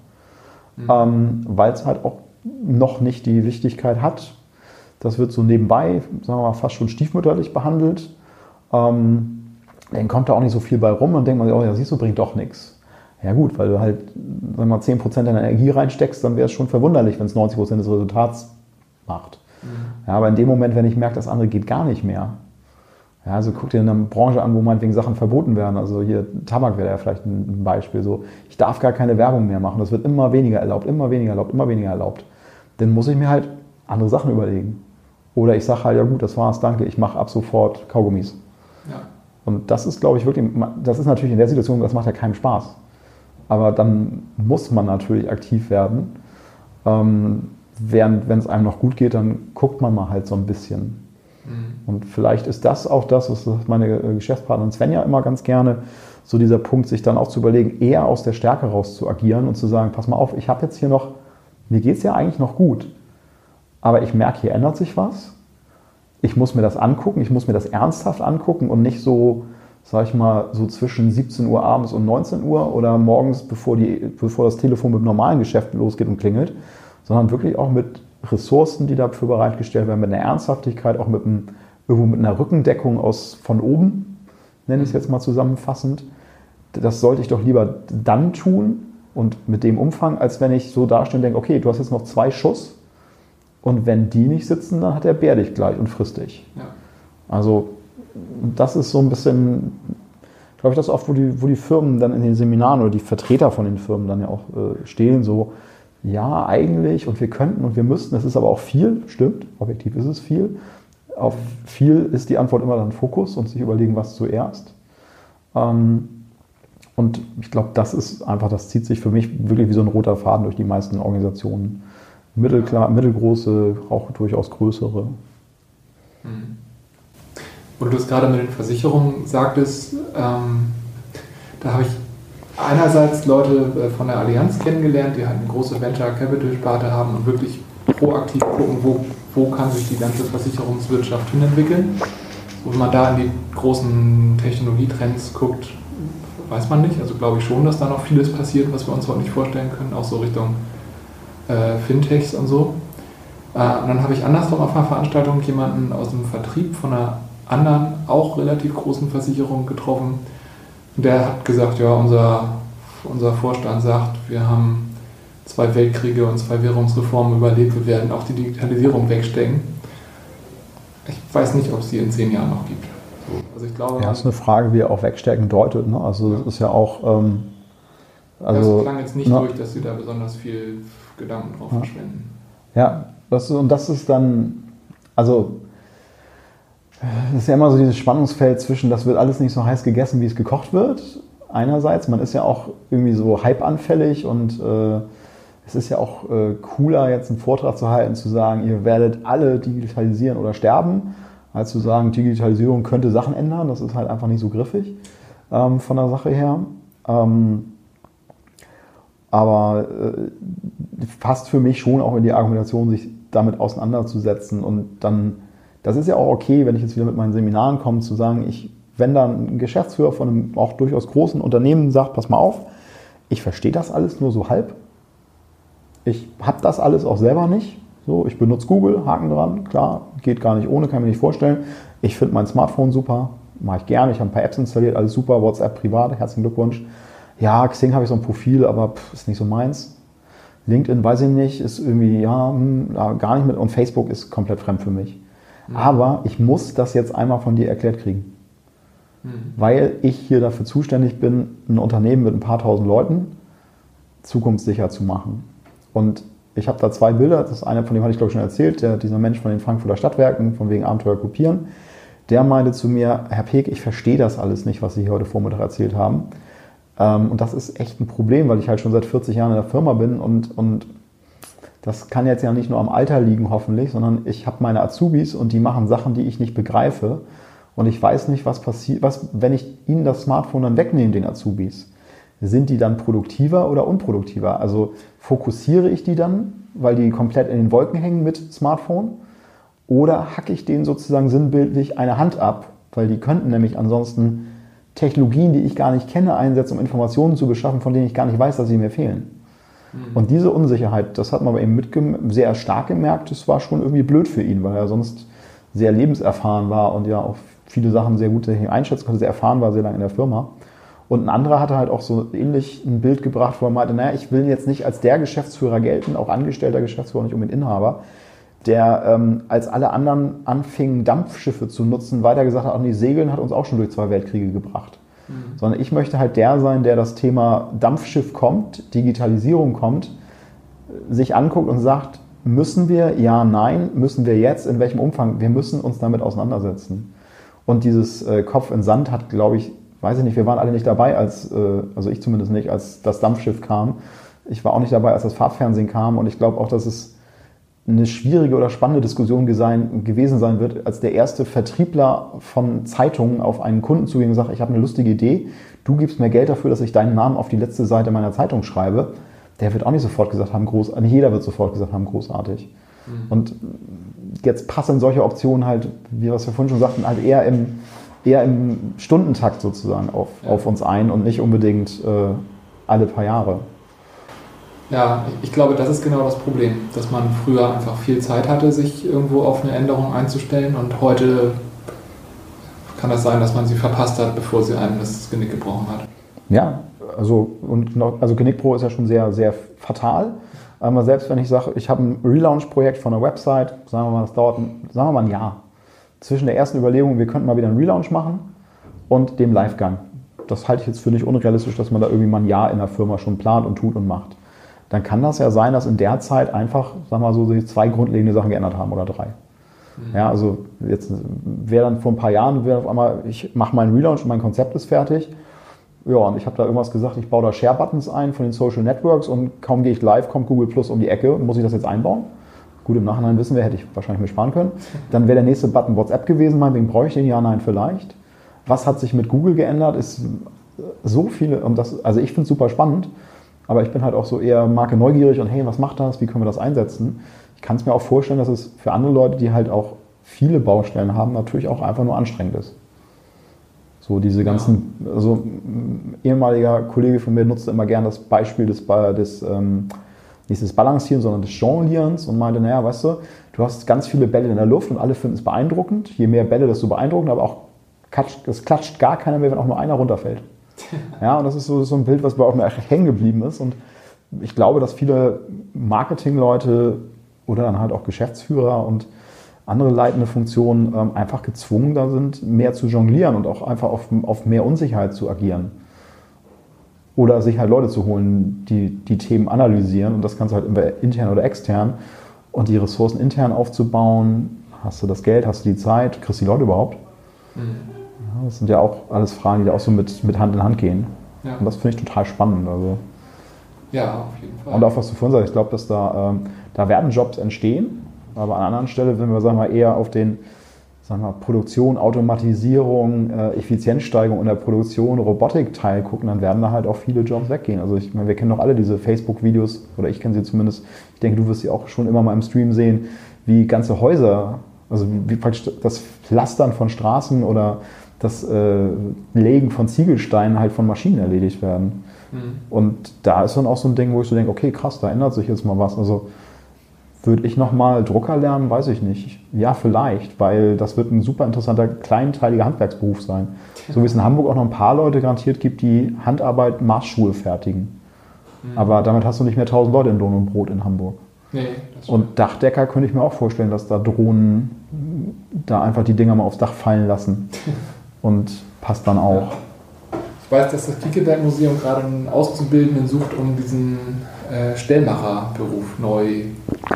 mhm. ähm, weil es halt auch noch nicht die Wichtigkeit hat, das wird so nebenbei, sagen wir mal, fast schon stiefmütterlich behandelt. Ähm, dann kommt da auch nicht so viel bei rum und denkt man sich, oh ja, siehst du, bringt doch nichts. Ja gut, weil du halt, sagen wir mal, 10% deiner Energie reinsteckst, dann wäre es schon verwunderlich, wenn es 90% des Resultats macht. Mhm. Ja, aber in dem Moment, wenn ich merke, das andere geht gar nicht mehr, ja, also guck dir eine Branche an, wo meinetwegen Sachen verboten werden. Also hier Tabak wäre ja vielleicht ein Beispiel. So, ich darf gar keine Werbung mehr machen. Das wird immer weniger erlaubt, immer weniger erlaubt, immer weniger erlaubt. Dann muss ich mir halt andere Sachen überlegen. Oder ich sage halt, ja gut, das war's, danke, ich mache ab sofort Kaugummis. Ja. Und das ist, glaube ich, wirklich, das ist natürlich in der Situation, das macht ja keinen Spaß. Aber dann muss man natürlich aktiv werden. Ähm, während, wenn es einem noch gut geht, dann guckt man mal halt so ein bisschen. Mhm. Und vielleicht ist das auch das, was meine Geschäftspartnerin Svenja immer ganz gerne, so dieser Punkt, sich dann auch zu überlegen, eher aus der Stärke raus zu agieren und zu sagen, pass mal auf, ich habe jetzt hier noch, mir geht es ja eigentlich noch gut aber ich merke, hier ändert sich was. Ich muss mir das angucken, ich muss mir das ernsthaft angucken und nicht so, sag ich mal, so zwischen 17 Uhr abends und 19 Uhr oder morgens, bevor, die, bevor das Telefon mit normalen Geschäften losgeht und klingelt, sondern wirklich auch mit Ressourcen, die dafür bereitgestellt werden, mit einer Ernsthaftigkeit, auch mit einem irgendwo mit einer Rückendeckung aus von oben, nenne ich es jetzt mal zusammenfassend. Das sollte ich doch lieber dann tun und mit dem Umfang, als wenn ich so dastehe und denke, okay, du hast jetzt noch zwei Schuss und wenn die nicht sitzen, dann hat der Bär dich gleich und frisst dich. Ja. Also das ist so ein bisschen, glaube ich, das oft, wo die, wo die Firmen dann in den Seminaren oder die Vertreter von den Firmen dann ja auch äh, stehen, so, ja, eigentlich und wir könnten und wir müssten, es ist aber auch viel, stimmt, objektiv ist es viel. Auf viel ist die Antwort immer dann Fokus und sich überlegen, was zuerst. Ähm, und ich glaube, das ist einfach, das zieht sich für mich wirklich wie so ein roter Faden durch die meisten Organisationen. Mittelgroße, auch durchaus größere. Mhm. Und du es gerade mit den Versicherungen sagtest, ähm, da habe ich einerseits Leute äh, von der Allianz kennengelernt, die halt eine große Venture Capital Sparte haben und wirklich proaktiv gucken, wo, wo kann sich die ganze Versicherungswirtschaft hinentwickeln. Und man da in die großen Technologietrends guckt, weiß man nicht. Also glaube ich schon, dass da noch vieles passiert, was wir uns heute nicht vorstellen können, auch so Richtung äh, Fintechs und so. Äh, und dann habe ich andersrum auf einer Veranstaltung jemanden aus dem Vertrieb von einer anderen, auch relativ großen Versicherung getroffen. Der hat gesagt, ja, unser, unser Vorstand sagt, wir haben zwei Weltkriege und zwei Währungsreformen überlebt, wir werden auch die Digitalisierung wegstecken. Ich weiß nicht, ob es die in zehn Jahren noch gibt. Also ich glaube, ja, das ist eine Frage, wie er auch wegstecken deutet. Ne? Also das ist ja auch... Ähm, also, das klang jetzt nicht na, durch, dass sie da besonders viel Gedanken drauf ja. verschwenden. Ja, das, und das ist dann... Also das ist ja immer so dieses Spannungsfeld zwischen, das wird alles nicht so heiß gegessen, wie es gekocht wird. Einerseits, man ist ja auch irgendwie so hypeanfällig und äh, es ist ja auch äh, cooler, jetzt einen Vortrag zu halten, zu sagen, ihr werdet alle digitalisieren oder sterben, als zu sagen, Digitalisierung könnte Sachen ändern. Das ist halt einfach nicht so griffig ähm, von der Sache her. Ähm, aber äh, passt für mich schon auch in die Argumentation, sich damit auseinanderzusetzen und dann das ist ja auch okay, wenn ich jetzt wieder mit meinen Seminaren komme, zu sagen, ich, wenn dann ein Geschäftsführer von einem auch durchaus großen Unternehmen sagt, pass mal auf, ich verstehe das alles nur so halb. Ich habe das alles auch selber nicht. So, ich benutze Google, Haken dran, klar, geht gar nicht ohne, kann mir nicht vorstellen. Ich finde mein Smartphone super, mache ich gerne. Ich habe ein paar Apps installiert, alles super, WhatsApp privat, herzlichen Glückwunsch. Ja, Xing habe ich so ein Profil, aber pff, ist nicht so meins. LinkedIn weiß ich nicht, ist irgendwie, ja, hm, gar nicht mit. Und Facebook ist komplett fremd für mich. Mhm. Aber ich muss das jetzt einmal von dir erklärt kriegen. Mhm. Weil ich hier dafür zuständig bin, ein Unternehmen mit ein paar tausend Leuten zukunftssicher zu machen. Und ich habe da zwei Bilder. Das eine von dem hatte ich glaube ich schon erzählt, der, dieser Mensch von den Frankfurter Stadtwerken, von wegen Abenteuer kopieren. Der meinte zu mir, Herr Peek, ich verstehe das alles nicht, was Sie hier heute Vormittag erzählt haben. Ähm, und das ist echt ein Problem, weil ich halt schon seit 40 Jahren in der Firma bin und, und das kann jetzt ja nicht nur am Alter liegen, hoffentlich, sondern ich habe meine Azubis und die machen Sachen, die ich nicht begreife. Und ich weiß nicht, was passiert, was, wenn ich ihnen das Smartphone dann wegnehme, den Azubis. Sind die dann produktiver oder unproduktiver? Also fokussiere ich die dann, weil die komplett in den Wolken hängen mit Smartphone? Oder hacke ich denen sozusagen sinnbildlich eine Hand ab? Weil die könnten nämlich ansonsten Technologien, die ich gar nicht kenne, einsetzen, um Informationen zu beschaffen, von denen ich gar nicht weiß, dass sie mir fehlen. Mhm. Und diese Unsicherheit, das hat man bei ihm sehr stark gemerkt, das war schon irgendwie blöd für ihn, weil er sonst sehr lebenserfahren war und ja auch viele Sachen sehr gut einschätzen konnte, sehr erfahren war, sehr lange in der Firma. Und ein anderer hatte halt auch so ähnlich ein Bild gebracht, wo er meinte, naja, ich will jetzt nicht als der Geschäftsführer gelten, auch angestellter Geschäftsführer, nicht unbedingt Inhaber, der ähm, als alle anderen anfingen, Dampfschiffe zu nutzen, weiter gesagt hat, auch die Segeln hat uns auch schon durch zwei Weltkriege gebracht. Mhm. Sondern ich möchte halt der sein, der das Thema Dampfschiff kommt, Digitalisierung kommt, sich anguckt und sagt, müssen wir, ja, nein, müssen wir jetzt, in welchem Umfang, wir müssen uns damit auseinandersetzen. Und dieses äh, Kopf in Sand hat, glaube ich, weiß ich nicht, wir waren alle nicht dabei, als, äh, also ich zumindest nicht, als das Dampfschiff kam. Ich war auch nicht dabei, als das Farbfernsehen kam und ich glaube auch, dass es eine schwierige oder spannende Diskussion gewesen sein wird, als der erste Vertriebler von Zeitungen auf einen Kunden zuging und sagt, ich habe eine lustige Idee, du gibst mir Geld dafür, dass ich deinen Namen auf die letzte Seite meiner Zeitung schreibe. Der wird auch nicht sofort gesagt haben, groß, nicht jeder wird sofort gesagt haben, großartig. Mhm. Und jetzt passen solche Optionen halt, wie wir es ja vorhin schon sagten, halt eher im, eher im Stundentakt sozusagen auf, ja. auf uns ein und nicht unbedingt äh, alle paar Jahre. Ja, ich glaube, das ist genau das Problem, dass man früher einfach viel Zeit hatte, sich irgendwo auf eine Änderung einzustellen und heute kann das sein, dass man sie verpasst hat, bevor sie einem das Genick gebrochen hat. Ja, also, und also Genickbruch ist ja schon sehr, sehr fatal. Aber selbst wenn ich sage, ich habe ein Relaunch-Projekt von einer Website, sagen wir mal, das dauert, sagen wir mal ein Jahr. Zwischen der ersten Überlegung, wir könnten mal wieder einen Relaunch machen und dem Livegang. Das halte ich jetzt für nicht unrealistisch, dass man da irgendwie mal ein Jahr in der Firma schon plant und tut und macht. Dann kann das ja sein, dass in der Zeit einfach, sagen wir mal so, sich zwei grundlegende Sachen geändert haben oder drei. Mhm. Ja, also jetzt wäre dann vor ein paar Jahren, wäre auf einmal, ich mache meinen Relaunch und mein Konzept ist fertig ja, und ich habe da irgendwas gesagt, ich baue da Share-Buttons ein von den Social Networks und kaum gehe ich live, kommt Google Plus um die Ecke und muss ich das jetzt einbauen. Gut, im Nachhinein wissen wir, hätte ich wahrscheinlich mir sparen können. Dann wäre der nächste Button WhatsApp gewesen, meinetwegen brauche ich den, ja, nein, vielleicht. Was hat sich mit Google geändert, ist so viele, und das, also ich finde es super spannend, aber ich bin halt auch so eher Marke neugierig und hey, was macht das, wie können wir das einsetzen? Ich kann es mir auch vorstellen, dass es für andere Leute, die halt auch viele Baustellen haben, natürlich auch einfach nur anstrengend ist. So diese ganzen, ja. also ein ehemaliger Kollege von mir nutzte immer gerne das Beispiel des, des ähm, nicht des Balancieren, sondern des Jonglierens und meinte, naja, weißt du, du hast ganz viele Bälle in der Luft und alle finden es beeindruckend. Je mehr Bälle, desto beeindruckender, aber auch es klatscht gar keiner mehr, wenn auch nur einer runterfällt. Ja, und das ist so, so ein Bild, was bei auch mir hängen geblieben ist. Und ich glaube, dass viele Marketingleute oder dann halt auch Geschäftsführer und andere leitende Funktionen ähm, einfach gezwungen da sind, mehr zu jonglieren und auch einfach auf, auf mehr Unsicherheit zu agieren. Oder sich halt Leute zu holen, die die Themen analysieren und das du halt intern oder extern und die Ressourcen intern aufzubauen. Hast du das Geld, hast du die Zeit, kriegst du die Leute überhaupt? Mhm. Das sind ja auch alles Fragen, die da auch so mit, mit Hand in Hand gehen. Ja. Und das finde ich total spannend. Also. Ja, auf jeden Fall. Und auch was du vorhin sagst, ich glaube, dass da, ähm, da werden Jobs entstehen, aber an einer anderen Stelle, wenn wir sagen wir, eher auf den sagen wir, Produktion, Automatisierung, äh, Effizienzsteigerung in der Produktion, Robotik-Teil gucken, dann werden da halt auch viele Jobs weggehen. Also ich meine, wir kennen doch alle diese Facebook-Videos, oder ich kenne sie zumindest, ich denke, du wirst sie auch schon immer mal im Stream sehen, wie ganze Häuser, also wie praktisch das Pflastern von Straßen oder das äh, Legen von Ziegelsteinen halt von Maschinen erledigt werden. Mhm. Und da ist dann auch so ein Ding, wo ich so denke, okay, krass, da ändert sich jetzt mal was. Also würde ich nochmal Drucker lernen? Weiß ich nicht. Ja, vielleicht, weil das wird ein super interessanter, kleinteiliger Handwerksberuf sein. So wie es in Hamburg auch noch ein paar Leute garantiert gibt, die Handarbeit Maßschuhe fertigen. Mhm. Aber damit hast du nicht mehr 1000 Leute in Lohn und Brot in Hamburg. Nee, und Dachdecker könnte ich mir auch vorstellen, dass da Drohnen da einfach die Dinger mal aufs Dach fallen lassen. *laughs* und passt dann auch. Ich weiß, dass das Kiekeberg-Museum gerade einen Auszubildenden sucht, um diesen äh, Stellmacherberuf neu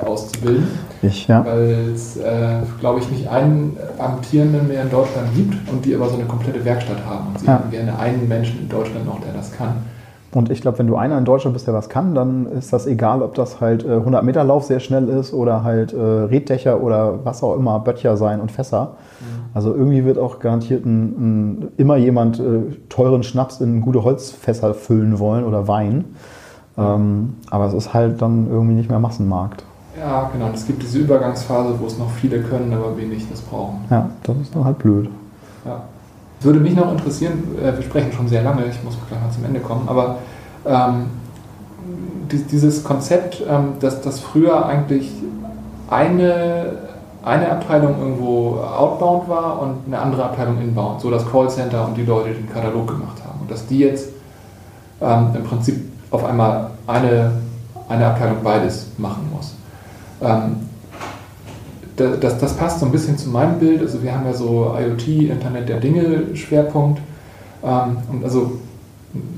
auszubilden. Ich, ja. Weil es, äh, glaube ich, nicht einen Amtierenden mehr in Deutschland gibt und die aber so eine komplette Werkstatt haben. Und sie ja. hätten gerne einen Menschen in Deutschland noch, der das kann. Und ich glaube, wenn du einer in Deutschland bist, der was kann, dann ist das egal, ob das halt 100 äh, Meter Lauf sehr schnell ist oder halt äh, Reddächer oder was auch immer, Böttcher sein und Fässer. Mhm. Also irgendwie wird auch garantiert ein, ein, immer jemand äh, teuren Schnaps in gute Holzfässer füllen wollen oder Wein. Ähm, aber es ist halt dann irgendwie nicht mehr Massenmarkt. Ja, genau. Und es gibt diese Übergangsphase, wo es noch viele können, aber wenig das brauchen. Ja, das ist dann halt blöd. Ja. Würde mich noch interessieren, äh, wir sprechen schon sehr lange, ich muss gleich mal zum Ende kommen, aber ähm, dieses Konzept, ähm, dass, dass früher eigentlich eine, eine Abteilung irgendwo outbound war und eine andere Abteilung inbound, so das Callcenter und die Leute, die den Katalog gemacht haben. Und dass die jetzt ähm, im Prinzip auf einmal eine, eine Abteilung beides machen muss. Ähm, das, das, passt so ein bisschen zu meinem Bild. Also wir haben ja so IoT, Internet der Dinge Schwerpunkt. Ähm, und also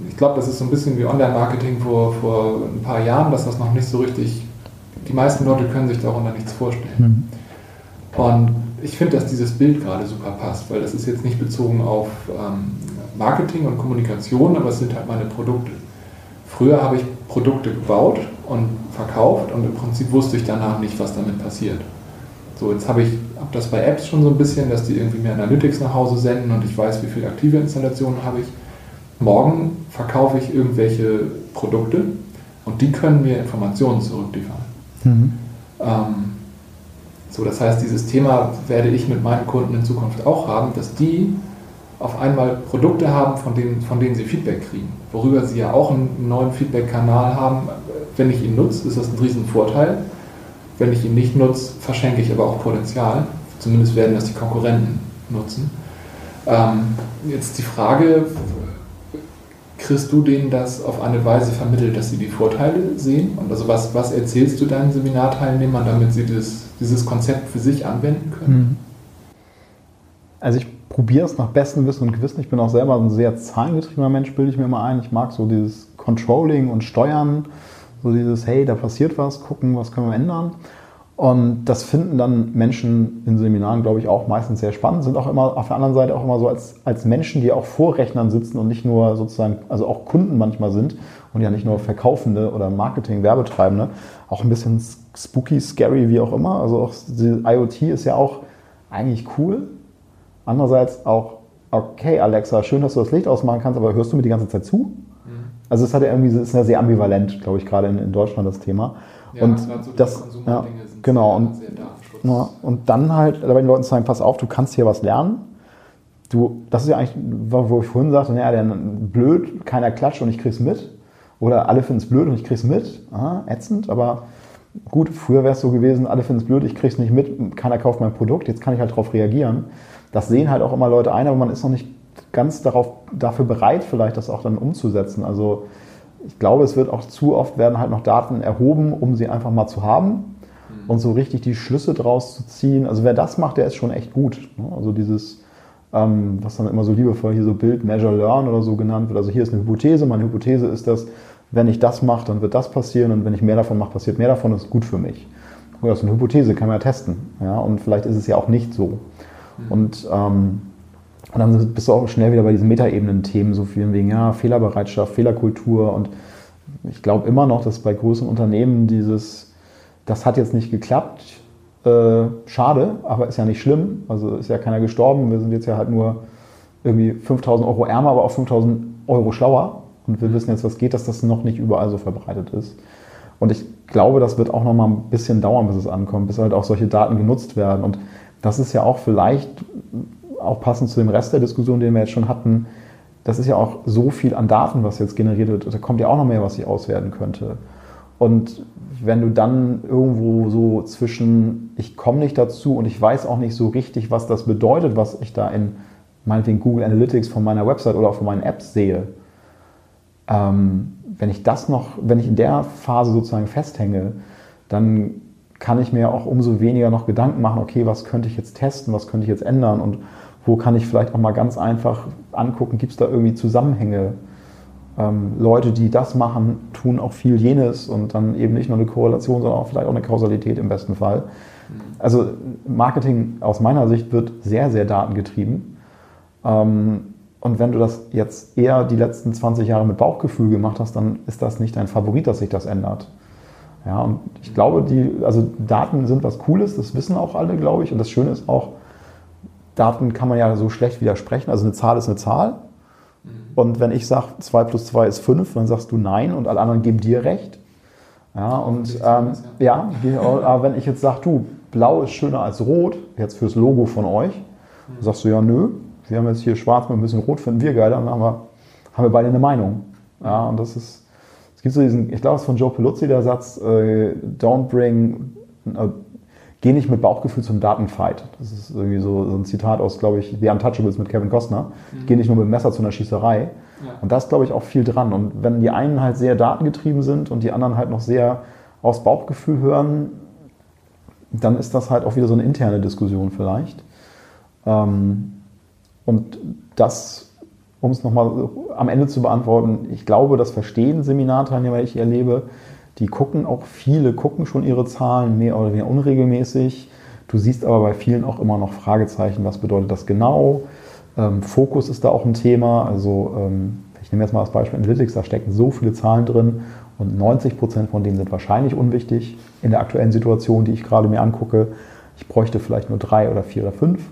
ich glaube, das ist so ein bisschen wie Online-Marketing vor, vor ein paar Jahren, dass das noch nicht so richtig, die meisten Leute können sich darunter nichts vorstellen. Mhm. Und ich finde, dass dieses Bild gerade super passt, weil das ist jetzt nicht bezogen auf ähm, Marketing und Kommunikation, aber es sind halt meine Produkte. Früher habe ich Produkte gebaut und verkauft und im Prinzip wusste ich danach nicht, was damit passiert. So, jetzt habe ich hab das bei Apps schon so ein bisschen, dass die irgendwie mehr Analytics nach Hause senden und ich weiß, wie viele aktive Installationen habe ich. Morgen verkaufe ich irgendwelche Produkte und die können mir Informationen zurückliefern. Mhm. Ähm, so, das heißt, dieses Thema werde ich mit meinen Kunden in Zukunft auch haben, dass die auf einmal Produkte haben, von denen, von denen sie Feedback kriegen. Worüber sie ja auch einen neuen Feedback-Kanal haben. Wenn ich ihn nutze, ist das ein Riesenvorteil. Wenn ich ihn nicht nutze, verschenke ich aber auch Potenzial. Zumindest werden das die Konkurrenten nutzen. Ähm, jetzt die Frage, kriegst du denen das auf eine Weise vermittelt, dass sie die Vorteile sehen? Und also was, was erzählst du deinen Seminarteilnehmern, damit sie das, dieses Konzept für sich anwenden können? Mhm. Also ich probiere es nach bestem Wissen und Gewissen. Ich bin auch selber ein sehr zahlengetriebener Mensch, bilde ich mir mal ein. Ich mag so dieses Controlling und Steuern, so dieses, hey, da passiert was, gucken, was können wir ändern. Und das finden dann Menschen in Seminaren, glaube ich, auch meistens sehr spannend, sind auch immer auf der anderen Seite auch immer so als, als Menschen, die auch vor Rechnern sitzen und nicht nur sozusagen, also auch Kunden manchmal sind und ja nicht nur Verkaufende oder Marketing, Werbetreibende, auch ein bisschen spooky, scary, wie auch immer. Also auch die IoT ist ja auch eigentlich cool. Andererseits auch, okay, Alexa, schön, dass du das Licht ausmachen kannst, aber hörst du mir die ganze Zeit zu? Also es hat ja irgendwie, es ist ja sehr ambivalent, glaube ich, gerade in, in Deutschland das Thema. Ja, und so das, ja, genau. Und, ja, und dann halt dabei den Leuten sagen, pass auf, du kannst hier was lernen. Du, das ist ja eigentlich, wo ich vorhin sagte, naja, dann blöd, keiner klatscht und ich krieg's mit. Oder alle finden es blöd und ich krieg's mit. Aha, ätzend, aber gut, früher wäre es so gewesen, alle finden es blöd, ich krieg's nicht mit, keiner kauft mein Produkt, jetzt kann ich halt darauf reagieren. Das sehen halt auch immer Leute ein, aber man ist noch nicht ganz darauf, dafür bereit, vielleicht das auch dann umzusetzen. Also ich glaube, es wird auch zu oft werden halt noch Daten erhoben, um sie einfach mal zu haben mhm. und so richtig die Schlüsse draus zu ziehen. Also wer das macht, der ist schon echt gut. Ne? Also dieses, ähm, was dann immer so liebevoll hier so Build, Measure, Learn oder so genannt wird. Also hier ist eine Hypothese. Meine Hypothese ist, dass wenn ich das mache, dann wird das passieren und wenn ich mehr davon mache, passiert mehr davon. Das ist gut für mich. Oder das ist eine Hypothese, kann man ja testen. Ja? Und vielleicht ist es ja auch nicht so. Mhm. Und ähm, und dann bist du auch schnell wieder bei diesen Metaebenen-Themen, so viel wegen ja, Fehlerbereitschaft, Fehlerkultur. Und ich glaube immer noch, dass bei großen Unternehmen dieses, das hat jetzt nicht geklappt, äh, schade, aber ist ja nicht schlimm. Also ist ja keiner gestorben. Wir sind jetzt ja halt nur irgendwie 5000 Euro ärmer, aber auch 5000 Euro schlauer. Und wir wissen jetzt, was geht, dass das noch nicht überall so verbreitet ist. Und ich glaube, das wird auch noch mal ein bisschen dauern, bis es ankommt, bis halt auch solche Daten genutzt werden. Und das ist ja auch vielleicht auch passend zu dem Rest der Diskussion, den wir jetzt schon hatten, das ist ja auch so viel an Daten, was jetzt generiert wird. Da kommt ja auch noch mehr, was ich auswerten könnte. Und wenn du dann irgendwo so zwischen, ich komme nicht dazu und ich weiß auch nicht so richtig, was das bedeutet, was ich da in meinetwegen Google Analytics von meiner Website oder auch von meinen Apps sehe, ähm, wenn ich das noch, wenn ich in der Phase sozusagen festhänge, dann kann ich mir auch umso weniger noch Gedanken machen, okay, was könnte ich jetzt testen, was könnte ich jetzt ändern und wo kann ich vielleicht auch mal ganz einfach angucken, gibt es da irgendwie Zusammenhänge? Ähm, Leute, die das machen, tun auch viel jenes und dann eben nicht nur eine Korrelation, sondern auch vielleicht auch eine Kausalität im besten Fall. Also Marketing aus meiner Sicht wird sehr, sehr datengetrieben. Ähm, und wenn du das jetzt eher die letzten 20 Jahre mit Bauchgefühl gemacht hast, dann ist das nicht dein Favorit, dass sich das ändert. Ja, und ich glaube, die, also Daten sind was Cooles, das wissen auch alle, glaube ich. Und das Schöne ist auch, Daten kann man ja so schlecht widersprechen. Also eine Zahl ist eine Zahl. Mhm. Und wenn ich sage, 2 plus 2 ist 5, dann sagst du nein und alle anderen geben dir recht. Ja, und ähm, ja, aber wenn ich jetzt sage, du, blau ist schöner als rot, jetzt fürs Logo von euch, dann sagst du ja, nö, wir haben jetzt hier schwarz mit ein bisschen rot, finden wir geiler, dann haben wir, haben wir beide eine Meinung. Ja, und das ist, es gibt so diesen, ich glaube, es ist von Joe Peluzzi der Satz, äh, don't bring, uh, geh nicht mit Bauchgefühl zum Datenfight. Das ist irgendwie so, so ein Zitat aus, glaube ich, The Untouchables mit Kevin Costner. Mhm. Geh nicht nur mit dem Messer zu einer Schießerei. Ja. Und da ist, glaube ich, auch viel dran. Und wenn die einen halt sehr datengetrieben sind und die anderen halt noch sehr aus Bauchgefühl hören, dann ist das halt auch wieder so eine interne Diskussion vielleicht. Ähm, und das, um es nochmal am Ende zu beantworten, ich glaube, das verstehen Seminarteilnehmer, die ich erlebe, die gucken auch, viele gucken schon ihre Zahlen mehr oder weniger unregelmäßig. Du siehst aber bei vielen auch immer noch Fragezeichen, was bedeutet das genau? Ähm, Fokus ist da auch ein Thema. Also ähm, ich nehme jetzt mal das Beispiel Analytics, da stecken so viele Zahlen drin und 90 Prozent von denen sind wahrscheinlich unwichtig in der aktuellen Situation, die ich gerade mir angucke. Ich bräuchte vielleicht nur drei oder vier oder fünf.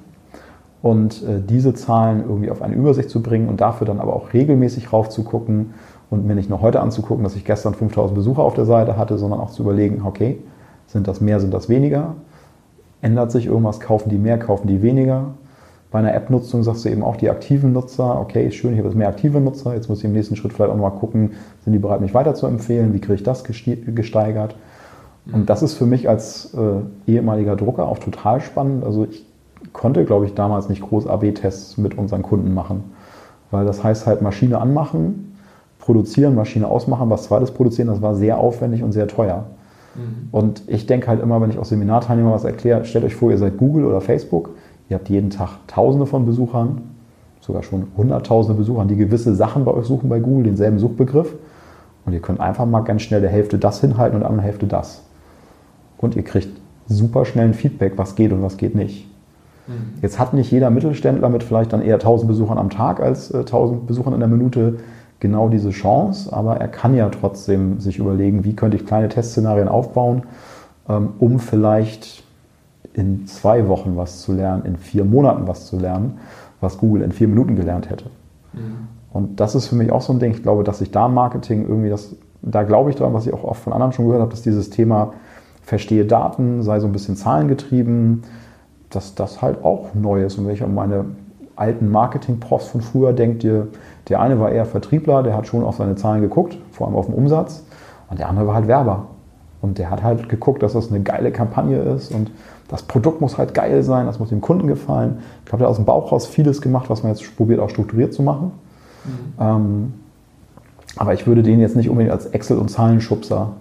Und äh, diese Zahlen irgendwie auf eine Übersicht zu bringen und dafür dann aber auch regelmäßig raufzugucken und mir nicht nur heute anzugucken, dass ich gestern 5000 Besucher auf der Seite hatte, sondern auch zu überlegen, okay, sind das mehr, sind das weniger? Ändert sich irgendwas? Kaufen die mehr, kaufen die weniger? Bei einer App-Nutzung sagst du eben auch die aktiven Nutzer, okay, schön, ich habe jetzt mehr aktive Nutzer, jetzt muss ich im nächsten Schritt vielleicht auch mal gucken, sind die bereit, mich weiter zu empfehlen, wie kriege ich das gesteigert? Und das ist für mich als äh, ehemaliger Drucker auch total spannend. Also ich konnte, glaube ich, damals nicht groß AB-Tests mit unseren Kunden machen. Weil das heißt halt Maschine anmachen, produzieren, Maschine ausmachen, was zweites produzieren, das war sehr aufwendig und sehr teuer. Mhm. Und ich denke halt immer, wenn ich auch Seminarteilnehmer was erkläre, stellt euch vor, ihr seid Google oder Facebook, ihr habt jeden Tag Tausende von Besuchern, sogar schon Hunderttausende Besuchern, die gewisse Sachen bei euch suchen bei Google, denselben Suchbegriff. Und ihr könnt einfach mal ganz schnell der Hälfte das hinhalten und der anderen Hälfte das. Und ihr kriegt super schnell ein Feedback, was geht und was geht nicht. Mhm. Jetzt hat nicht jeder Mittelständler mit vielleicht dann eher 1000 Besuchern am Tag als äh, 1000 Besuchern in der Minute genau diese Chance, aber er kann ja trotzdem sich überlegen, wie könnte ich kleine Testszenarien aufbauen, ähm, um vielleicht in zwei Wochen was zu lernen, in vier Monaten was zu lernen, was Google in vier Minuten gelernt hätte. Mhm. Und das ist für mich auch so ein Ding. Ich glaube, dass sich da Marketing irgendwie das, da glaube ich dran, was ich auch oft von anderen schon gehört habe, dass dieses Thema verstehe Daten, sei so ein bisschen zahlengetrieben, dass das halt auch neu ist. Und wenn ich an meine alten Marketing-Profs von früher denke, der eine war eher Vertriebler, der hat schon auf seine Zahlen geguckt, vor allem auf den Umsatz. Und der andere war halt Werber. Und der hat halt geguckt, dass das eine geile Kampagne ist und das Produkt muss halt geil sein, das muss dem Kunden gefallen. Ich glaube, der hat aus dem Bauch raus vieles gemacht, was man jetzt probiert, auch strukturiert zu machen. Mhm. Ähm, aber ich würde den jetzt nicht unbedingt als Excel- und Zahlenschubser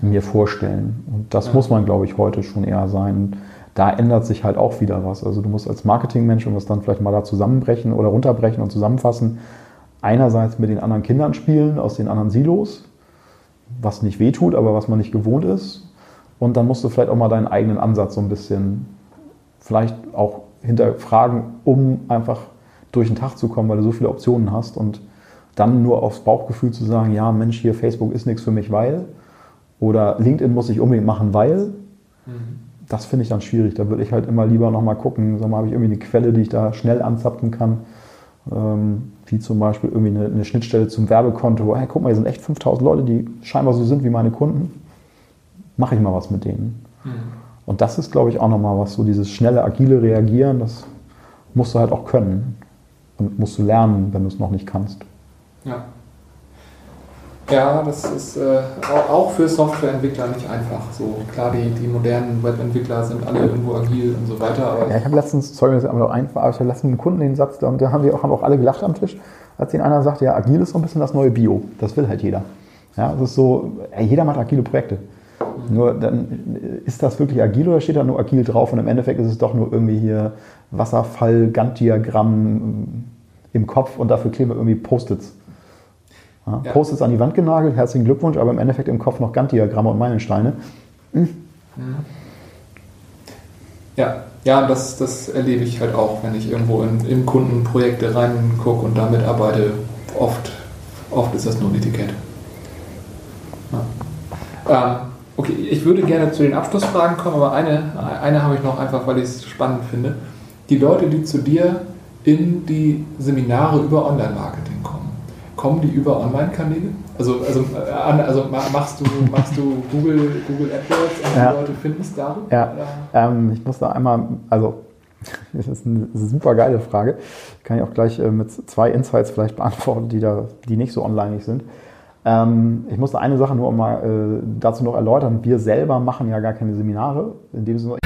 mir vorstellen. Und das ja. muss man, glaube ich, heute schon eher sein. Da ändert sich halt auch wieder was. Also du musst als Marketingmensch und das dann vielleicht mal da zusammenbrechen oder runterbrechen und zusammenfassen. Einerseits mit den anderen Kindern spielen aus den anderen Silos, was nicht wehtut, aber was man nicht gewohnt ist. Und dann musst du vielleicht auch mal deinen eigenen Ansatz so ein bisschen vielleicht auch hinterfragen, um einfach durch den Tag zu kommen, weil du so viele Optionen hast und dann nur aufs Bauchgefühl zu sagen, ja Mensch, hier Facebook ist nichts für mich, weil oder LinkedIn muss ich unbedingt machen, weil. Mhm. Das finde ich dann schwierig. Da würde ich halt immer lieber nochmal gucken, sag mal, habe ich irgendwie eine Quelle, die ich da schnell anzapfen kann. Ähm, wie zum Beispiel irgendwie eine, eine, Schnittstelle zum Werbekonto. Hey, guck mal, hier sind echt 5000 Leute, die scheinbar so sind wie meine Kunden. Mache ich mal was mit denen. Mhm. Und das ist, glaube ich, auch nochmal was, so dieses schnelle, agile Reagieren, das musst du halt auch können. Und musst du lernen, wenn du es noch nicht kannst. Ja. Ja, das ist äh, auch für Softwareentwickler nicht einfach. So klar, die, die modernen Webentwickler sind alle irgendwo agil und so weiter. ja, ich habe letztens, sorry, das ist aber einfach, aber ich habe letztens einen Kunden den Satz, und da haben wir auch, haben auch alle gelacht am Tisch, als den einer sagte, ja, agil ist so ein bisschen das neue Bio. Das will halt jeder. Ja, das ist so, ey, jeder macht agile Projekte. Nur dann ist das wirklich agil oder steht da nur agil drauf und im Endeffekt ist es doch nur irgendwie hier Wasserfall, Gantt-Diagramm im Kopf und dafür kleben wir irgendwie Post-its. Ja, ja. Post-its an die Wand genagelt, herzlichen Glückwunsch, aber im Endeffekt im Kopf noch Gantt-Diagramme und Meilensteine. Hm. Ja, ja das, das erlebe ich halt auch, wenn ich irgendwo in, in Kundenprojekte reingucke und damit arbeite. Oft, oft ist das nur ein Etikett. Ja. Ähm, okay, ich würde gerne zu den Abschlussfragen kommen, aber eine, eine habe ich noch einfach, weil ich es spannend finde. Die Leute, die zu dir in die Seminare über Online-Marketing kommen, kommen die über Online-Kanäle? Also, also, äh, also machst du, machst du Google, Google AdWords und ja. die Leute finden es da? Ja, ähm, ich muss da einmal, also *laughs* das ist eine, super geile Frage. Kann ich auch gleich äh, mit zwei Insights vielleicht beantworten, die, da, die nicht so online sind. Ähm, ich muss da eine Sache nur mal äh, dazu noch erläutern. Wir selber machen ja gar keine Seminare. In dem Sinne,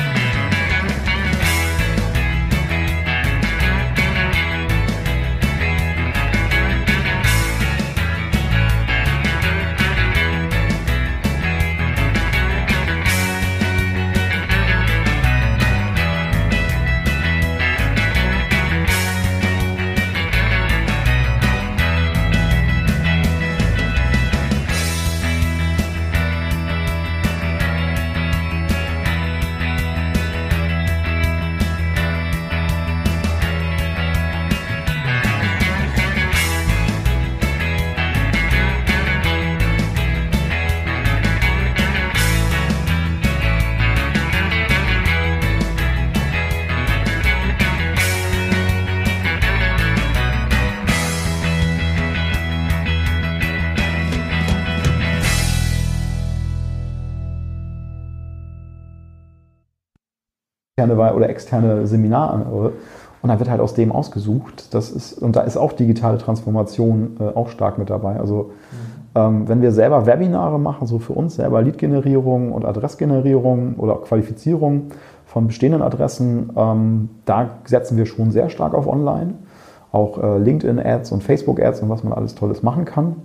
interne oder externe Seminare. Und dann wird halt aus dem ausgesucht. Das ist, und da ist auch digitale Transformation äh, auch stark mit dabei. Also Ähm, wenn wir selber Webinare machen, so für uns selber Lead-Generierung und Adressgenerierung oder Qualifizierung von bestehenden Adressen, ähm, da setzen wir schon sehr stark auf Online. Auch äh, LinkedIn-Ads und Facebook-Ads und was man alles Tolles machen kann.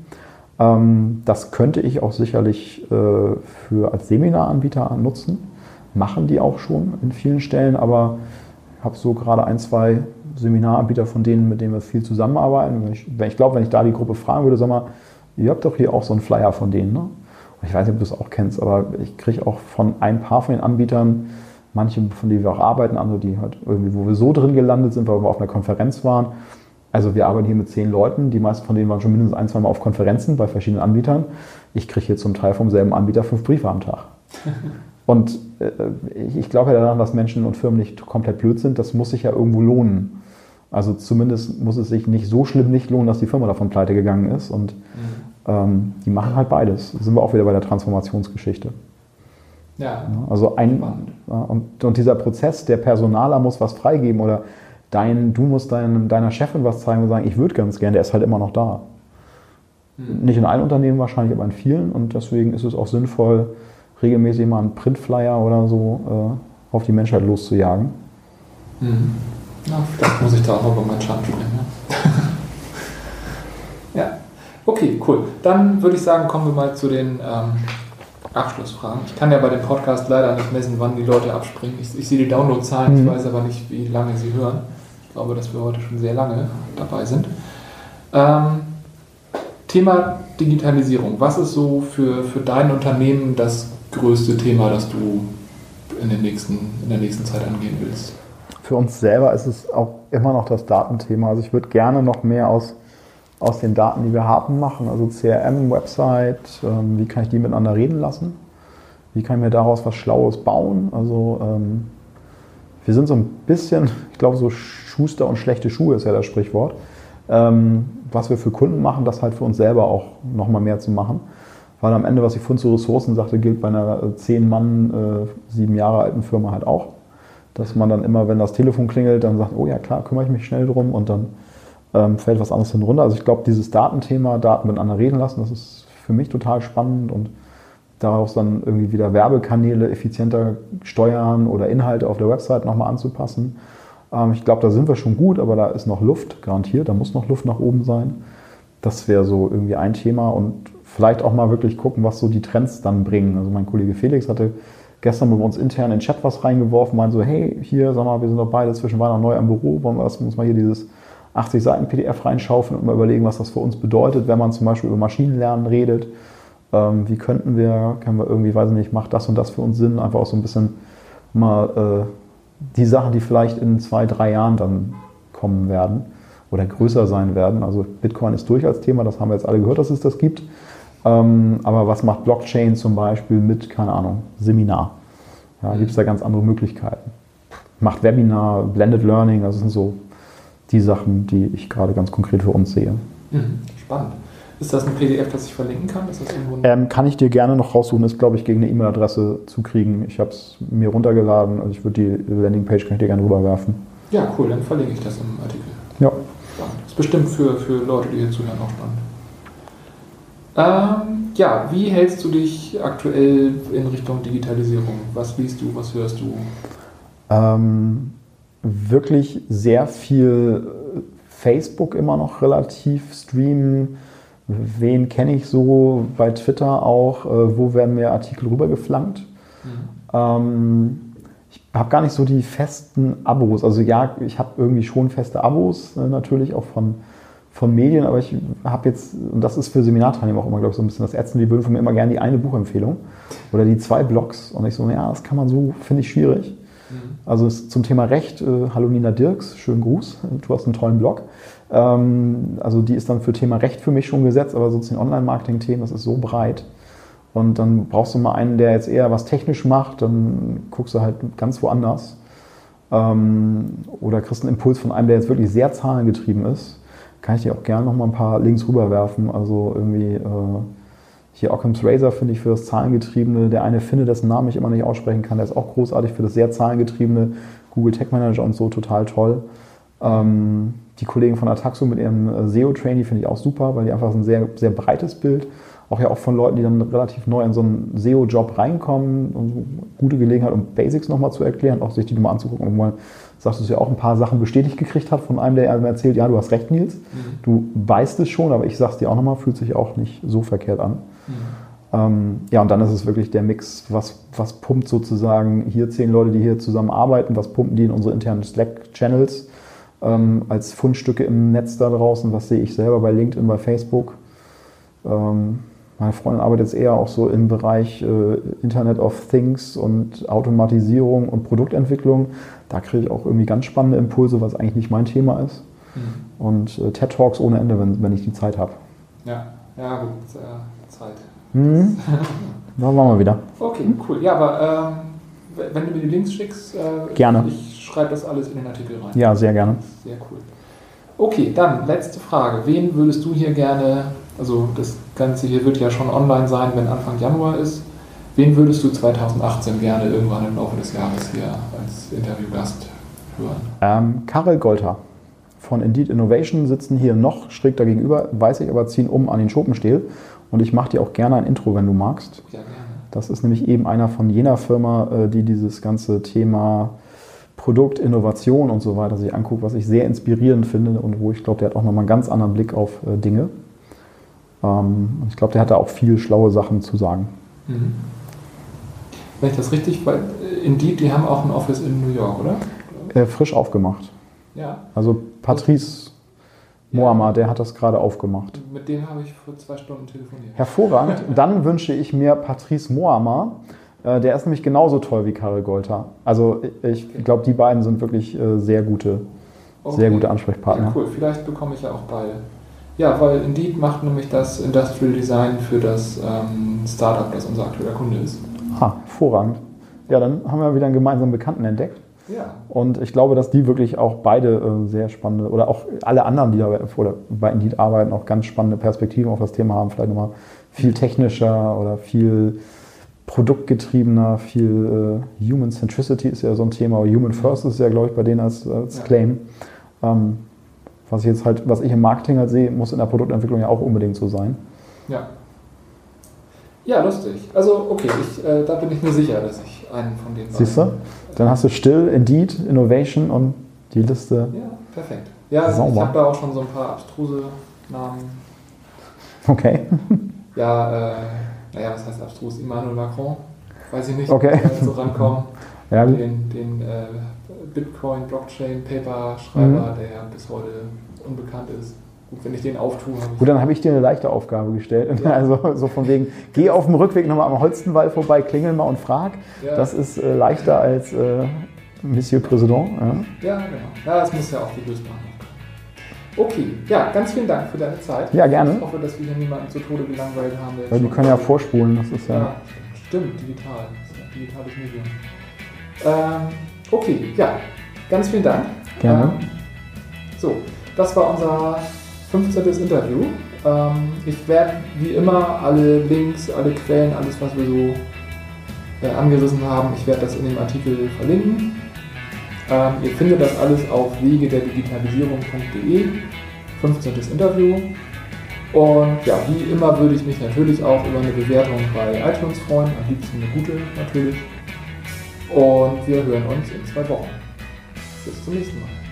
Ähm, das könnte ich auch sicherlich äh, für als Seminaranbieter nutzen. Machen die auch schon in vielen Stellen, aber ich habe so gerade ein, zwei Seminaranbieter von denen, mit denen wir viel zusammenarbeiten. Wenn ich, ich glaube, wenn ich da die Gruppe fragen würde, sag mal, ihr habt doch hier auch so einen Flyer von denen. Ne? Ich weiß nicht, ob du es auch kennst, aber ich kriege auch von ein paar von den Anbietern, manche, von denen wir auch arbeiten, andere, die halt irgendwie, wo wir so drin gelandet sind, weil wir auf einer Konferenz waren. Also wir arbeiten hier mit zehn Leuten, die meisten von denen waren schon mindestens ein, zwei Mal auf Konferenzen bei verschiedenen Anbietern. Ich kriege hier zum Teil vom selben Anbieter fünf Briefe am Tag. Und äh, ich glaube ja daran, dass Menschen und Firmen nicht komplett blöd sind. Das muss sich ja irgendwo lohnen. Also zumindest muss es sich nicht so schlimm nicht lohnen, dass die Firma davon pleite gegangen ist. Und mhm. ähm, die machen halt beides. Da sind wir auch wieder bei der Transformationsgeschichte. Ja. Also ein, und, und, dieser Prozess, der Personaler muss was freigeben oder dein, du musst dein, deiner Chefin was zeigen und sagen, ich würde ganz gerne, der ist halt immer noch da. Mhm. Nicht in allen Unternehmen wahrscheinlich, aber in vielen. Und deswegen ist es auch sinnvoll, regelmäßig mal einen Printflyer oder so äh, auf die Menschheit loszujagen. Mhm. Ja, vielleicht muss ich da auch noch über meinen Schaden sprechen. Ja. *laughs* ja. Okay, cool. Dann würde ich sagen, kommen wir mal zu den ähm, Abschlussfragen. Ich kann ja bei dem Podcast leider nicht messen, wann die Leute abspringen. Ich, ich sehe die Downloadzahlen, mhm. ich weiß aber nicht, wie lange sie hören. Ich glaube, dass wir heute schon sehr lange dabei sind. Ähm, Thema Digitalisierung. Was ist so für, für dein Unternehmen das größte Thema, das du in, den nächsten, in der nächsten Zeit angehen willst? Für uns selber ist es auch immer noch das Datenthema. Also ich würde gerne noch mehr aus, aus den Daten, die wir haben, machen. Also CRM, Website, ähm, wie kann ich die miteinander reden lassen? Wie kann ich mir daraus was Schlaues bauen? Also ähm, wir sind so ein bisschen, ich glaube, so Schuster und schlechte Schuhe ist ja das Sprichwort. Ähm, was wir für Kunden machen, das halt für uns selber auch nochmal mehr zu machen. Weil am Ende, was ich vorhin zu Ressourcen sagte, gilt bei einer zehn Mann, äh, sieben Jahre alten Firma halt auch. Dass man dann immer, wenn das Telefon klingelt, dann sagt, oh ja klar, kümmere ich mich schnell drum und dann ähm, fällt was anderes hinunter. Also ich glaube, dieses Datenthema, Daten miteinander reden lassen, das ist für mich total spannend und daraus dann irgendwie wieder Werbekanäle effizienter steuern oder Inhalte auf der Website nochmal anzupassen. Ähm, ich glaube, da sind wir schon gut, aber da ist noch Luft, garantiert, da muss noch Luft nach oben sein. Das wäre so irgendwie ein Thema und vielleicht auch mal wirklich gucken, was so die Trends dann bringen. Also mein Kollege Felix hatte gestern bei uns intern in den Chat was reingeworfen, meinte so, hey, hier, sag mal, wir sind doch beide zwischen Weihnachten neu am Büro, wollen wir uns mal hier dieses 80 Seiten PDF reinschaufeln und mal überlegen, was das für uns bedeutet, wenn man zum Beispiel über Maschinenlernen redet. Ähm, wie könnten wir, können wir irgendwie, weiß ich nicht, macht das und das für uns Sinn, einfach auch so ein bisschen mal äh, die Sachen, die vielleicht in zwei, drei Jahren dann kommen werden oder größer sein werden. Also Bitcoin ist durch als Thema, das haben wir jetzt alle gehört, dass es das gibt. Ähm, aber was macht Blockchain zum Beispiel mit, keine Ahnung, Seminar? Ja, gibt es da ganz andere Möglichkeiten. Macht Webinar, Blended Learning, das sind so die Sachen, die ich gerade ganz konkret für uns sehe. Mhm, spannend. Ist das ein PDF, das ich verlinken kann? Ähm, kann ich dir gerne noch raussuchen, ist glaube ich gegen eine E-Mail-Adresse zu kriegen. Ich habe es mir runtergeladen, also ich würde die Landingpage kann ich dir gerne rüberwerfen. Ja, cool, dann verlinke ich das im Artikel. Ja. Das ist bestimmt für, für Leute, die hier zuhören, auch spannend. Ähm, ja, wie hältst du dich aktuell in Richtung Digitalisierung? Was liest du, was hörst du? Ähm, wirklich sehr viel Facebook immer noch relativ streamen. Wen kenne ich so bei Twitter auch? Äh, wo werden mir Artikel rübergeflankt? Mhm. Ähm, ich habe gar nicht so die festen Abos. Also ja, ich habe irgendwie schon feste Abos, äh, natürlich auch von von Medien, aber ich habe jetzt, und das ist für Seminarteilnehmer auch immer, glaube ich, so ein bisschen das Ätzen, die würden von mir immer gerne die eine Buchempfehlung oder die zwei Blogs. Und ich so, ja, das kann man so, finde ich schwierig. Mhm. Also zum Thema Recht, äh, hallo Nina Dirks, schönen Gruß, du hast einen tollen Blog. Ähm, also die ist dann für Thema Recht für mich schon gesetzt, aber sozusagen Online-Marketing-Themen, das ist so breit. Und dann brauchst du mal einen, der jetzt eher was technisch macht, dann guckst du halt ganz woanders. Ähm, oder kriegst einen Impuls von einem, der jetzt wirklich sehr zahlengetrieben ist kann ich dir auch gerne noch mal ein paar Links rüberwerfen. Also irgendwie äh, hier Occam's Razor finde ich für das Zahlengetriebene. Der eine finde, dessen Namen ich immer nicht aussprechen kann, der ist auch großartig für das sehr Zahlengetriebene. Google Tech Manager und so total toll. Ähm, die Kollegen von Ataxo mit ihrem äh, SEO-Trainee finde ich auch super, weil die einfach ein sehr, sehr breites Bild auch ja auch von Leuten, die dann relativ neu in so einen SEO-Job reinkommen. Und gute Gelegenheit, um Basics nochmal zu erklären, auch sich die nochmal anzugucken. Und mal sagst du ja auch ein paar Sachen bestätigt gekriegt hat von einem, der mir erzählt, ja, du hast recht, Nils. Mhm. Du weißt es schon, aber ich sag's dir auch nochmal, fühlt sich auch nicht so verkehrt an. Mhm. Ähm, ja, und dann ist es wirklich der Mix, was, was pumpt sozusagen hier zehn Leute, die hier zusammen arbeiten, was pumpen die in unsere internen Slack-Channels ähm, als Fundstücke im Netz da draußen, was sehe ich selber bei LinkedIn, bei Facebook. Ähm, meine Freundin arbeitet jetzt eher auch so im Bereich äh, Internet of Things und Automatisierung und Produktentwicklung. Da kriege ich auch irgendwie ganz spannende Impulse, was eigentlich nicht mein Thema ist. Mhm. Und äh, TED Talks ohne Ende, wenn, wenn ich die Zeit habe. Ja, ja gut, äh, Zeit. Mhm. *laughs* da waren wir wieder. Okay, cool. Ja, aber ähm, wenn du mir die Links schickst, äh, gerne. ich schreibe das alles in den Artikel rein. Ja, sehr gerne. Sehr cool. Okay, dann letzte Frage. Wen würdest du hier gerne, also das Ganze hier wird ja schon online sein, wenn Anfang Januar ist. Wen würdest du 2018 gerne irgendwann im Laufe des Jahres hier als Interviewgast hören? Ähm, Karel Golter von Indeed Innovation sitzen hier noch schräg dagegenüber, weiß ich aber, ziehen um an den Schopenstiel. Und ich mache dir auch gerne ein Intro, wenn du magst. Ja, gerne. Das ist nämlich eben einer von jener Firma, äh, die dieses ganze Thema Produkt, Innovation und so weiter sich anguckt, was ich sehr inspirierend finde und wo ich glaube, der hat auch nochmal einen ganz anderen Blick auf äh, Dinge. Ähm, ich glaube, der hat da auch viel schlaue Sachen zu sagen. Mhm. Wenn ich das richtig, weil äh, Indeed, die haben auch ein Office in New York, oder? Äh, frisch aufgemacht. Ja. Also Patrice Mohammed, der hat das gerade aufgemacht. Mit dem habe ich vor zwei Stunden telefoniert. Hervorragend. Dann wünsche ich mir Patrice Mohammed. Äh, der ist nämlich genauso toll wie Karel Golter. Also ich glaube, die beiden sind wirklich äh, sehr gute, okay. sehr gute Ansprechpartner. Ja, cool, vielleicht bekomme ich ja auch beide. Ja, weil Indeed macht nämlich das Industrial Design für das ähm, Startup, das unser aktueller Kunde ist. Ha, hervorragend. Ja, dann haben wir wieder einen gemeinsamen Bekannten entdeckt. Ja. Und ich glaube, dass die wirklich auch beide äh, sehr spannende oder auch alle anderen, die da oder bei Indeed arbeiten, auch ganz spannende Perspektiven auf das Thema haben. Vielleicht nochmal viel technischer oder viel produktgetriebener, viel äh, Human Centricity ist ja so ein Thema. Human First ist ja, glaube ich, bei denen als, als ja. Claim. Ähm, was ich jetzt halt, was ich im Marketing halt sehe, muss in der Produktentwicklung ja auch unbedingt so sein. Ja. Ja, lustig. Also, okay, ich, äh, da bin ich mir sicher, dass ich einen von denen Siehst du? Dann hast du still, Indeed, Innovation und die Liste. Ja, perfekt. Ja, also ich habe da auch schon so ein paar abstruse Namen. Okay. Ja, äh, naja, was heißt abstrus? Emmanuel Macron, weiß ich nicht, okay. so rankommen. *laughs* ja, den, den äh, Bitcoin, Blockchain, Paper-Schreiber, mhm. der bis heute unbekannt ist. Gut, wenn ich den auftue. Gut, dann habe ich dir eine leichte Aufgabe gestellt. Ja. *laughs* Also so von wegen, geh auf dem Rückweg nochmal am Holstenwall vorbei, klingel mal und frag. Ja. Das ist äh, leichter als äh, Monsieur Président. Ja. ja, genau. Ja, das muss ja auch die Lösung Okay, ja, ganz vielen Dank für deine Zeit. Ja, gerne. Ich hoffe, dass wir hier niemanden zu Tode gelangweilt haben. Weil die können ja vorspulen, das ist ja. ja stimmt, digital. Das ist ein digitales Medium. Ähm, okay, ja, ganz vielen Dank. Gerne. Ähm, so, das war unser 15. Interview. Ähm, ich werde wie immer alle Links, alle Quellen, alles, was wir so äh, angerissen haben, ich werde das in dem Artikel verlinken. Ähm, ihr findet das alles auf wege der Digitalisierung.de. 15. Interview. Und ja, wie immer würde ich mich natürlich auch über eine Bewertung bei iTunes freuen, am liebsten eine gute natürlich. Und wir hören uns in zwei Wochen. Bis zum nächsten Mal.